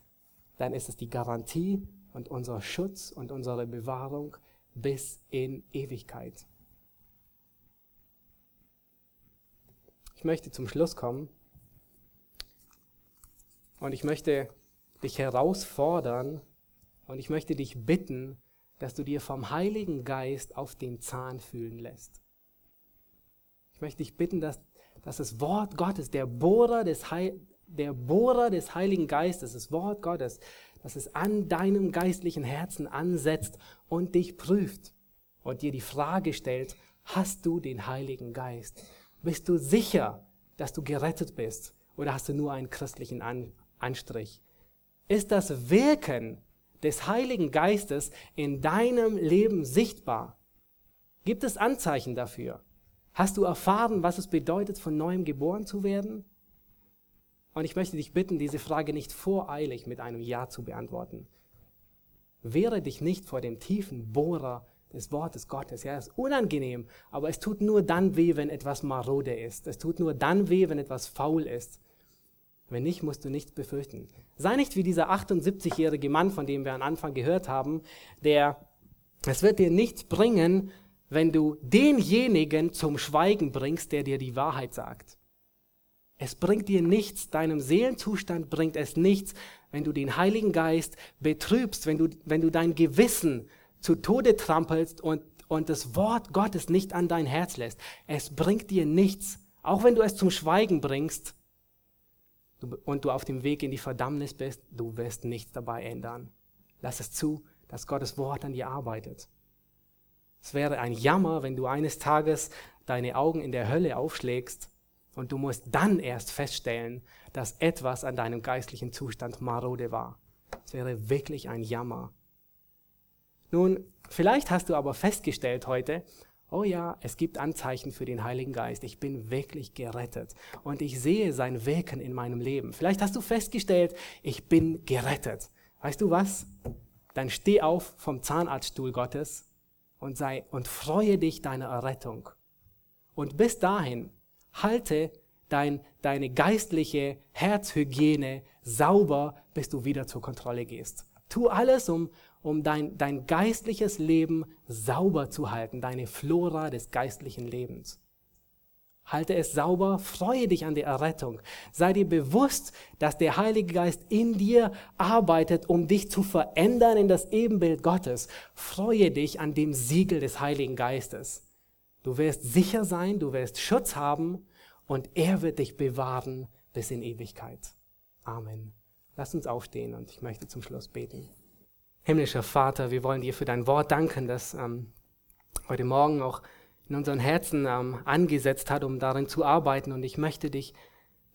dann ist es die Garantie und unser Schutz und unsere Bewahrung bis in Ewigkeit. Ich möchte zum Schluss kommen und ich möchte dich herausfordern und ich möchte dich bitten, dass du dir vom Heiligen Geist auf den Zahn fühlen lässt. Ich möchte dich bitten, dass, dass das Wort Gottes, der Bohrer des, Heil, der Bohrer des Heiligen Geistes, das Wort Gottes, dass es an deinem geistlichen Herzen ansetzt und dich prüft und dir die Frage stellt, hast du den Heiligen Geist? Bist du sicher, dass du gerettet bist? Oder hast du nur einen christlichen An Anstrich? Ist das Wirken des Heiligen Geistes in deinem Leben sichtbar? Gibt es Anzeichen dafür? Hast du erfahren, was es bedeutet, von neuem geboren zu werden? Und ich möchte dich bitten, diese Frage nicht voreilig mit einem Ja zu beantworten. Wehre dich nicht vor dem tiefen Bohrer des Wortes Gottes. Ja, es ist unangenehm, aber es tut nur dann weh, wenn etwas marode ist. Es tut nur dann weh, wenn etwas faul ist. Wenn nicht, musst du nichts befürchten. Sei nicht wie dieser 78-jährige Mann, von dem wir am Anfang gehört haben, der, es wird dir nichts bringen, wenn du denjenigen zum Schweigen bringst, der dir die Wahrheit sagt. Es bringt dir nichts, deinem Seelenzustand bringt es nichts, wenn du den Heiligen Geist betrübst, wenn du, wenn du dein Gewissen zu Tode trampelst und, und das Wort Gottes nicht an dein Herz lässt. Es bringt dir nichts, auch wenn du es zum Schweigen bringst, und du auf dem Weg in die Verdammnis bist, du wirst nichts dabei ändern. Lass es zu, dass Gottes Wort an dir arbeitet. Es wäre ein Jammer, wenn du eines Tages deine Augen in der Hölle aufschlägst und du musst dann erst feststellen, dass etwas an deinem geistlichen Zustand marode war. Es wäre wirklich ein Jammer. Nun, vielleicht hast du aber festgestellt heute, oh ja, es gibt Anzeichen für den Heiligen Geist. Ich bin wirklich gerettet und ich sehe sein Wirken in meinem Leben. Vielleicht hast du festgestellt, ich bin gerettet. Weißt du was? Dann steh auf vom Zahnarztstuhl Gottes und sei und freue dich deiner Errettung. Und bis dahin halte dein, deine geistliche Herzhygiene sauber, bis du wieder zur Kontrolle gehst. Tu alles, um, um dein, dein geistliches Leben sauber zu halten, deine Flora des geistlichen Lebens. Halte es sauber, freue dich an der Errettung. Sei dir bewusst, dass der Heilige Geist in dir arbeitet, um dich zu verändern in das Ebenbild Gottes. Freue dich an dem Siegel des Heiligen Geistes. Du wirst sicher sein, du wirst Schutz haben und er wird dich bewahren bis in Ewigkeit. Amen. Lass uns aufstehen und ich möchte zum Schluss beten. Himmlischer Vater, wir wollen dir für dein Wort danken, das ähm, heute Morgen auch in unseren Herzen ähm, angesetzt hat, um darin zu arbeiten. Und ich möchte dich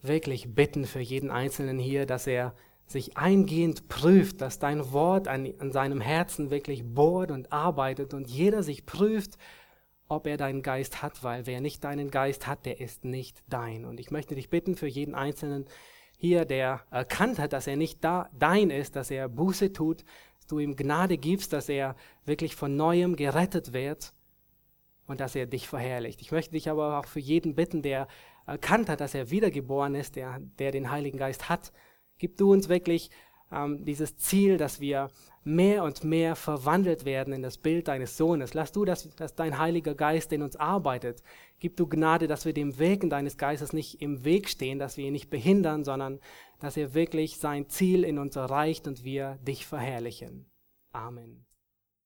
wirklich bitten für jeden Einzelnen hier, dass er sich eingehend prüft, dass dein Wort an, an seinem Herzen wirklich bohrt und arbeitet und jeder sich prüft, ob er deinen Geist hat, weil wer nicht deinen Geist hat, der ist nicht dein. Und ich möchte dich bitten für jeden Einzelnen hier, der erkannt hat, dass er nicht da, dein ist, dass er Buße tut, du ihm Gnade gibst, dass er wirklich von neuem gerettet wird und dass er dich verherrlicht. Ich möchte dich aber auch für jeden bitten, der erkannt hat, dass er wiedergeboren ist, der, der den Heiligen Geist hat, gib du uns wirklich ähm, dieses Ziel, dass wir mehr und mehr verwandelt werden in das Bild deines Sohnes. Lass du, dass, dass dein Heiliger Geist in uns arbeitet. Gib du Gnade, dass wir dem Wirken deines Geistes nicht im Weg stehen, dass wir ihn nicht behindern, sondern dass er wirklich sein Ziel in uns erreicht und wir dich verherrlichen. Amen.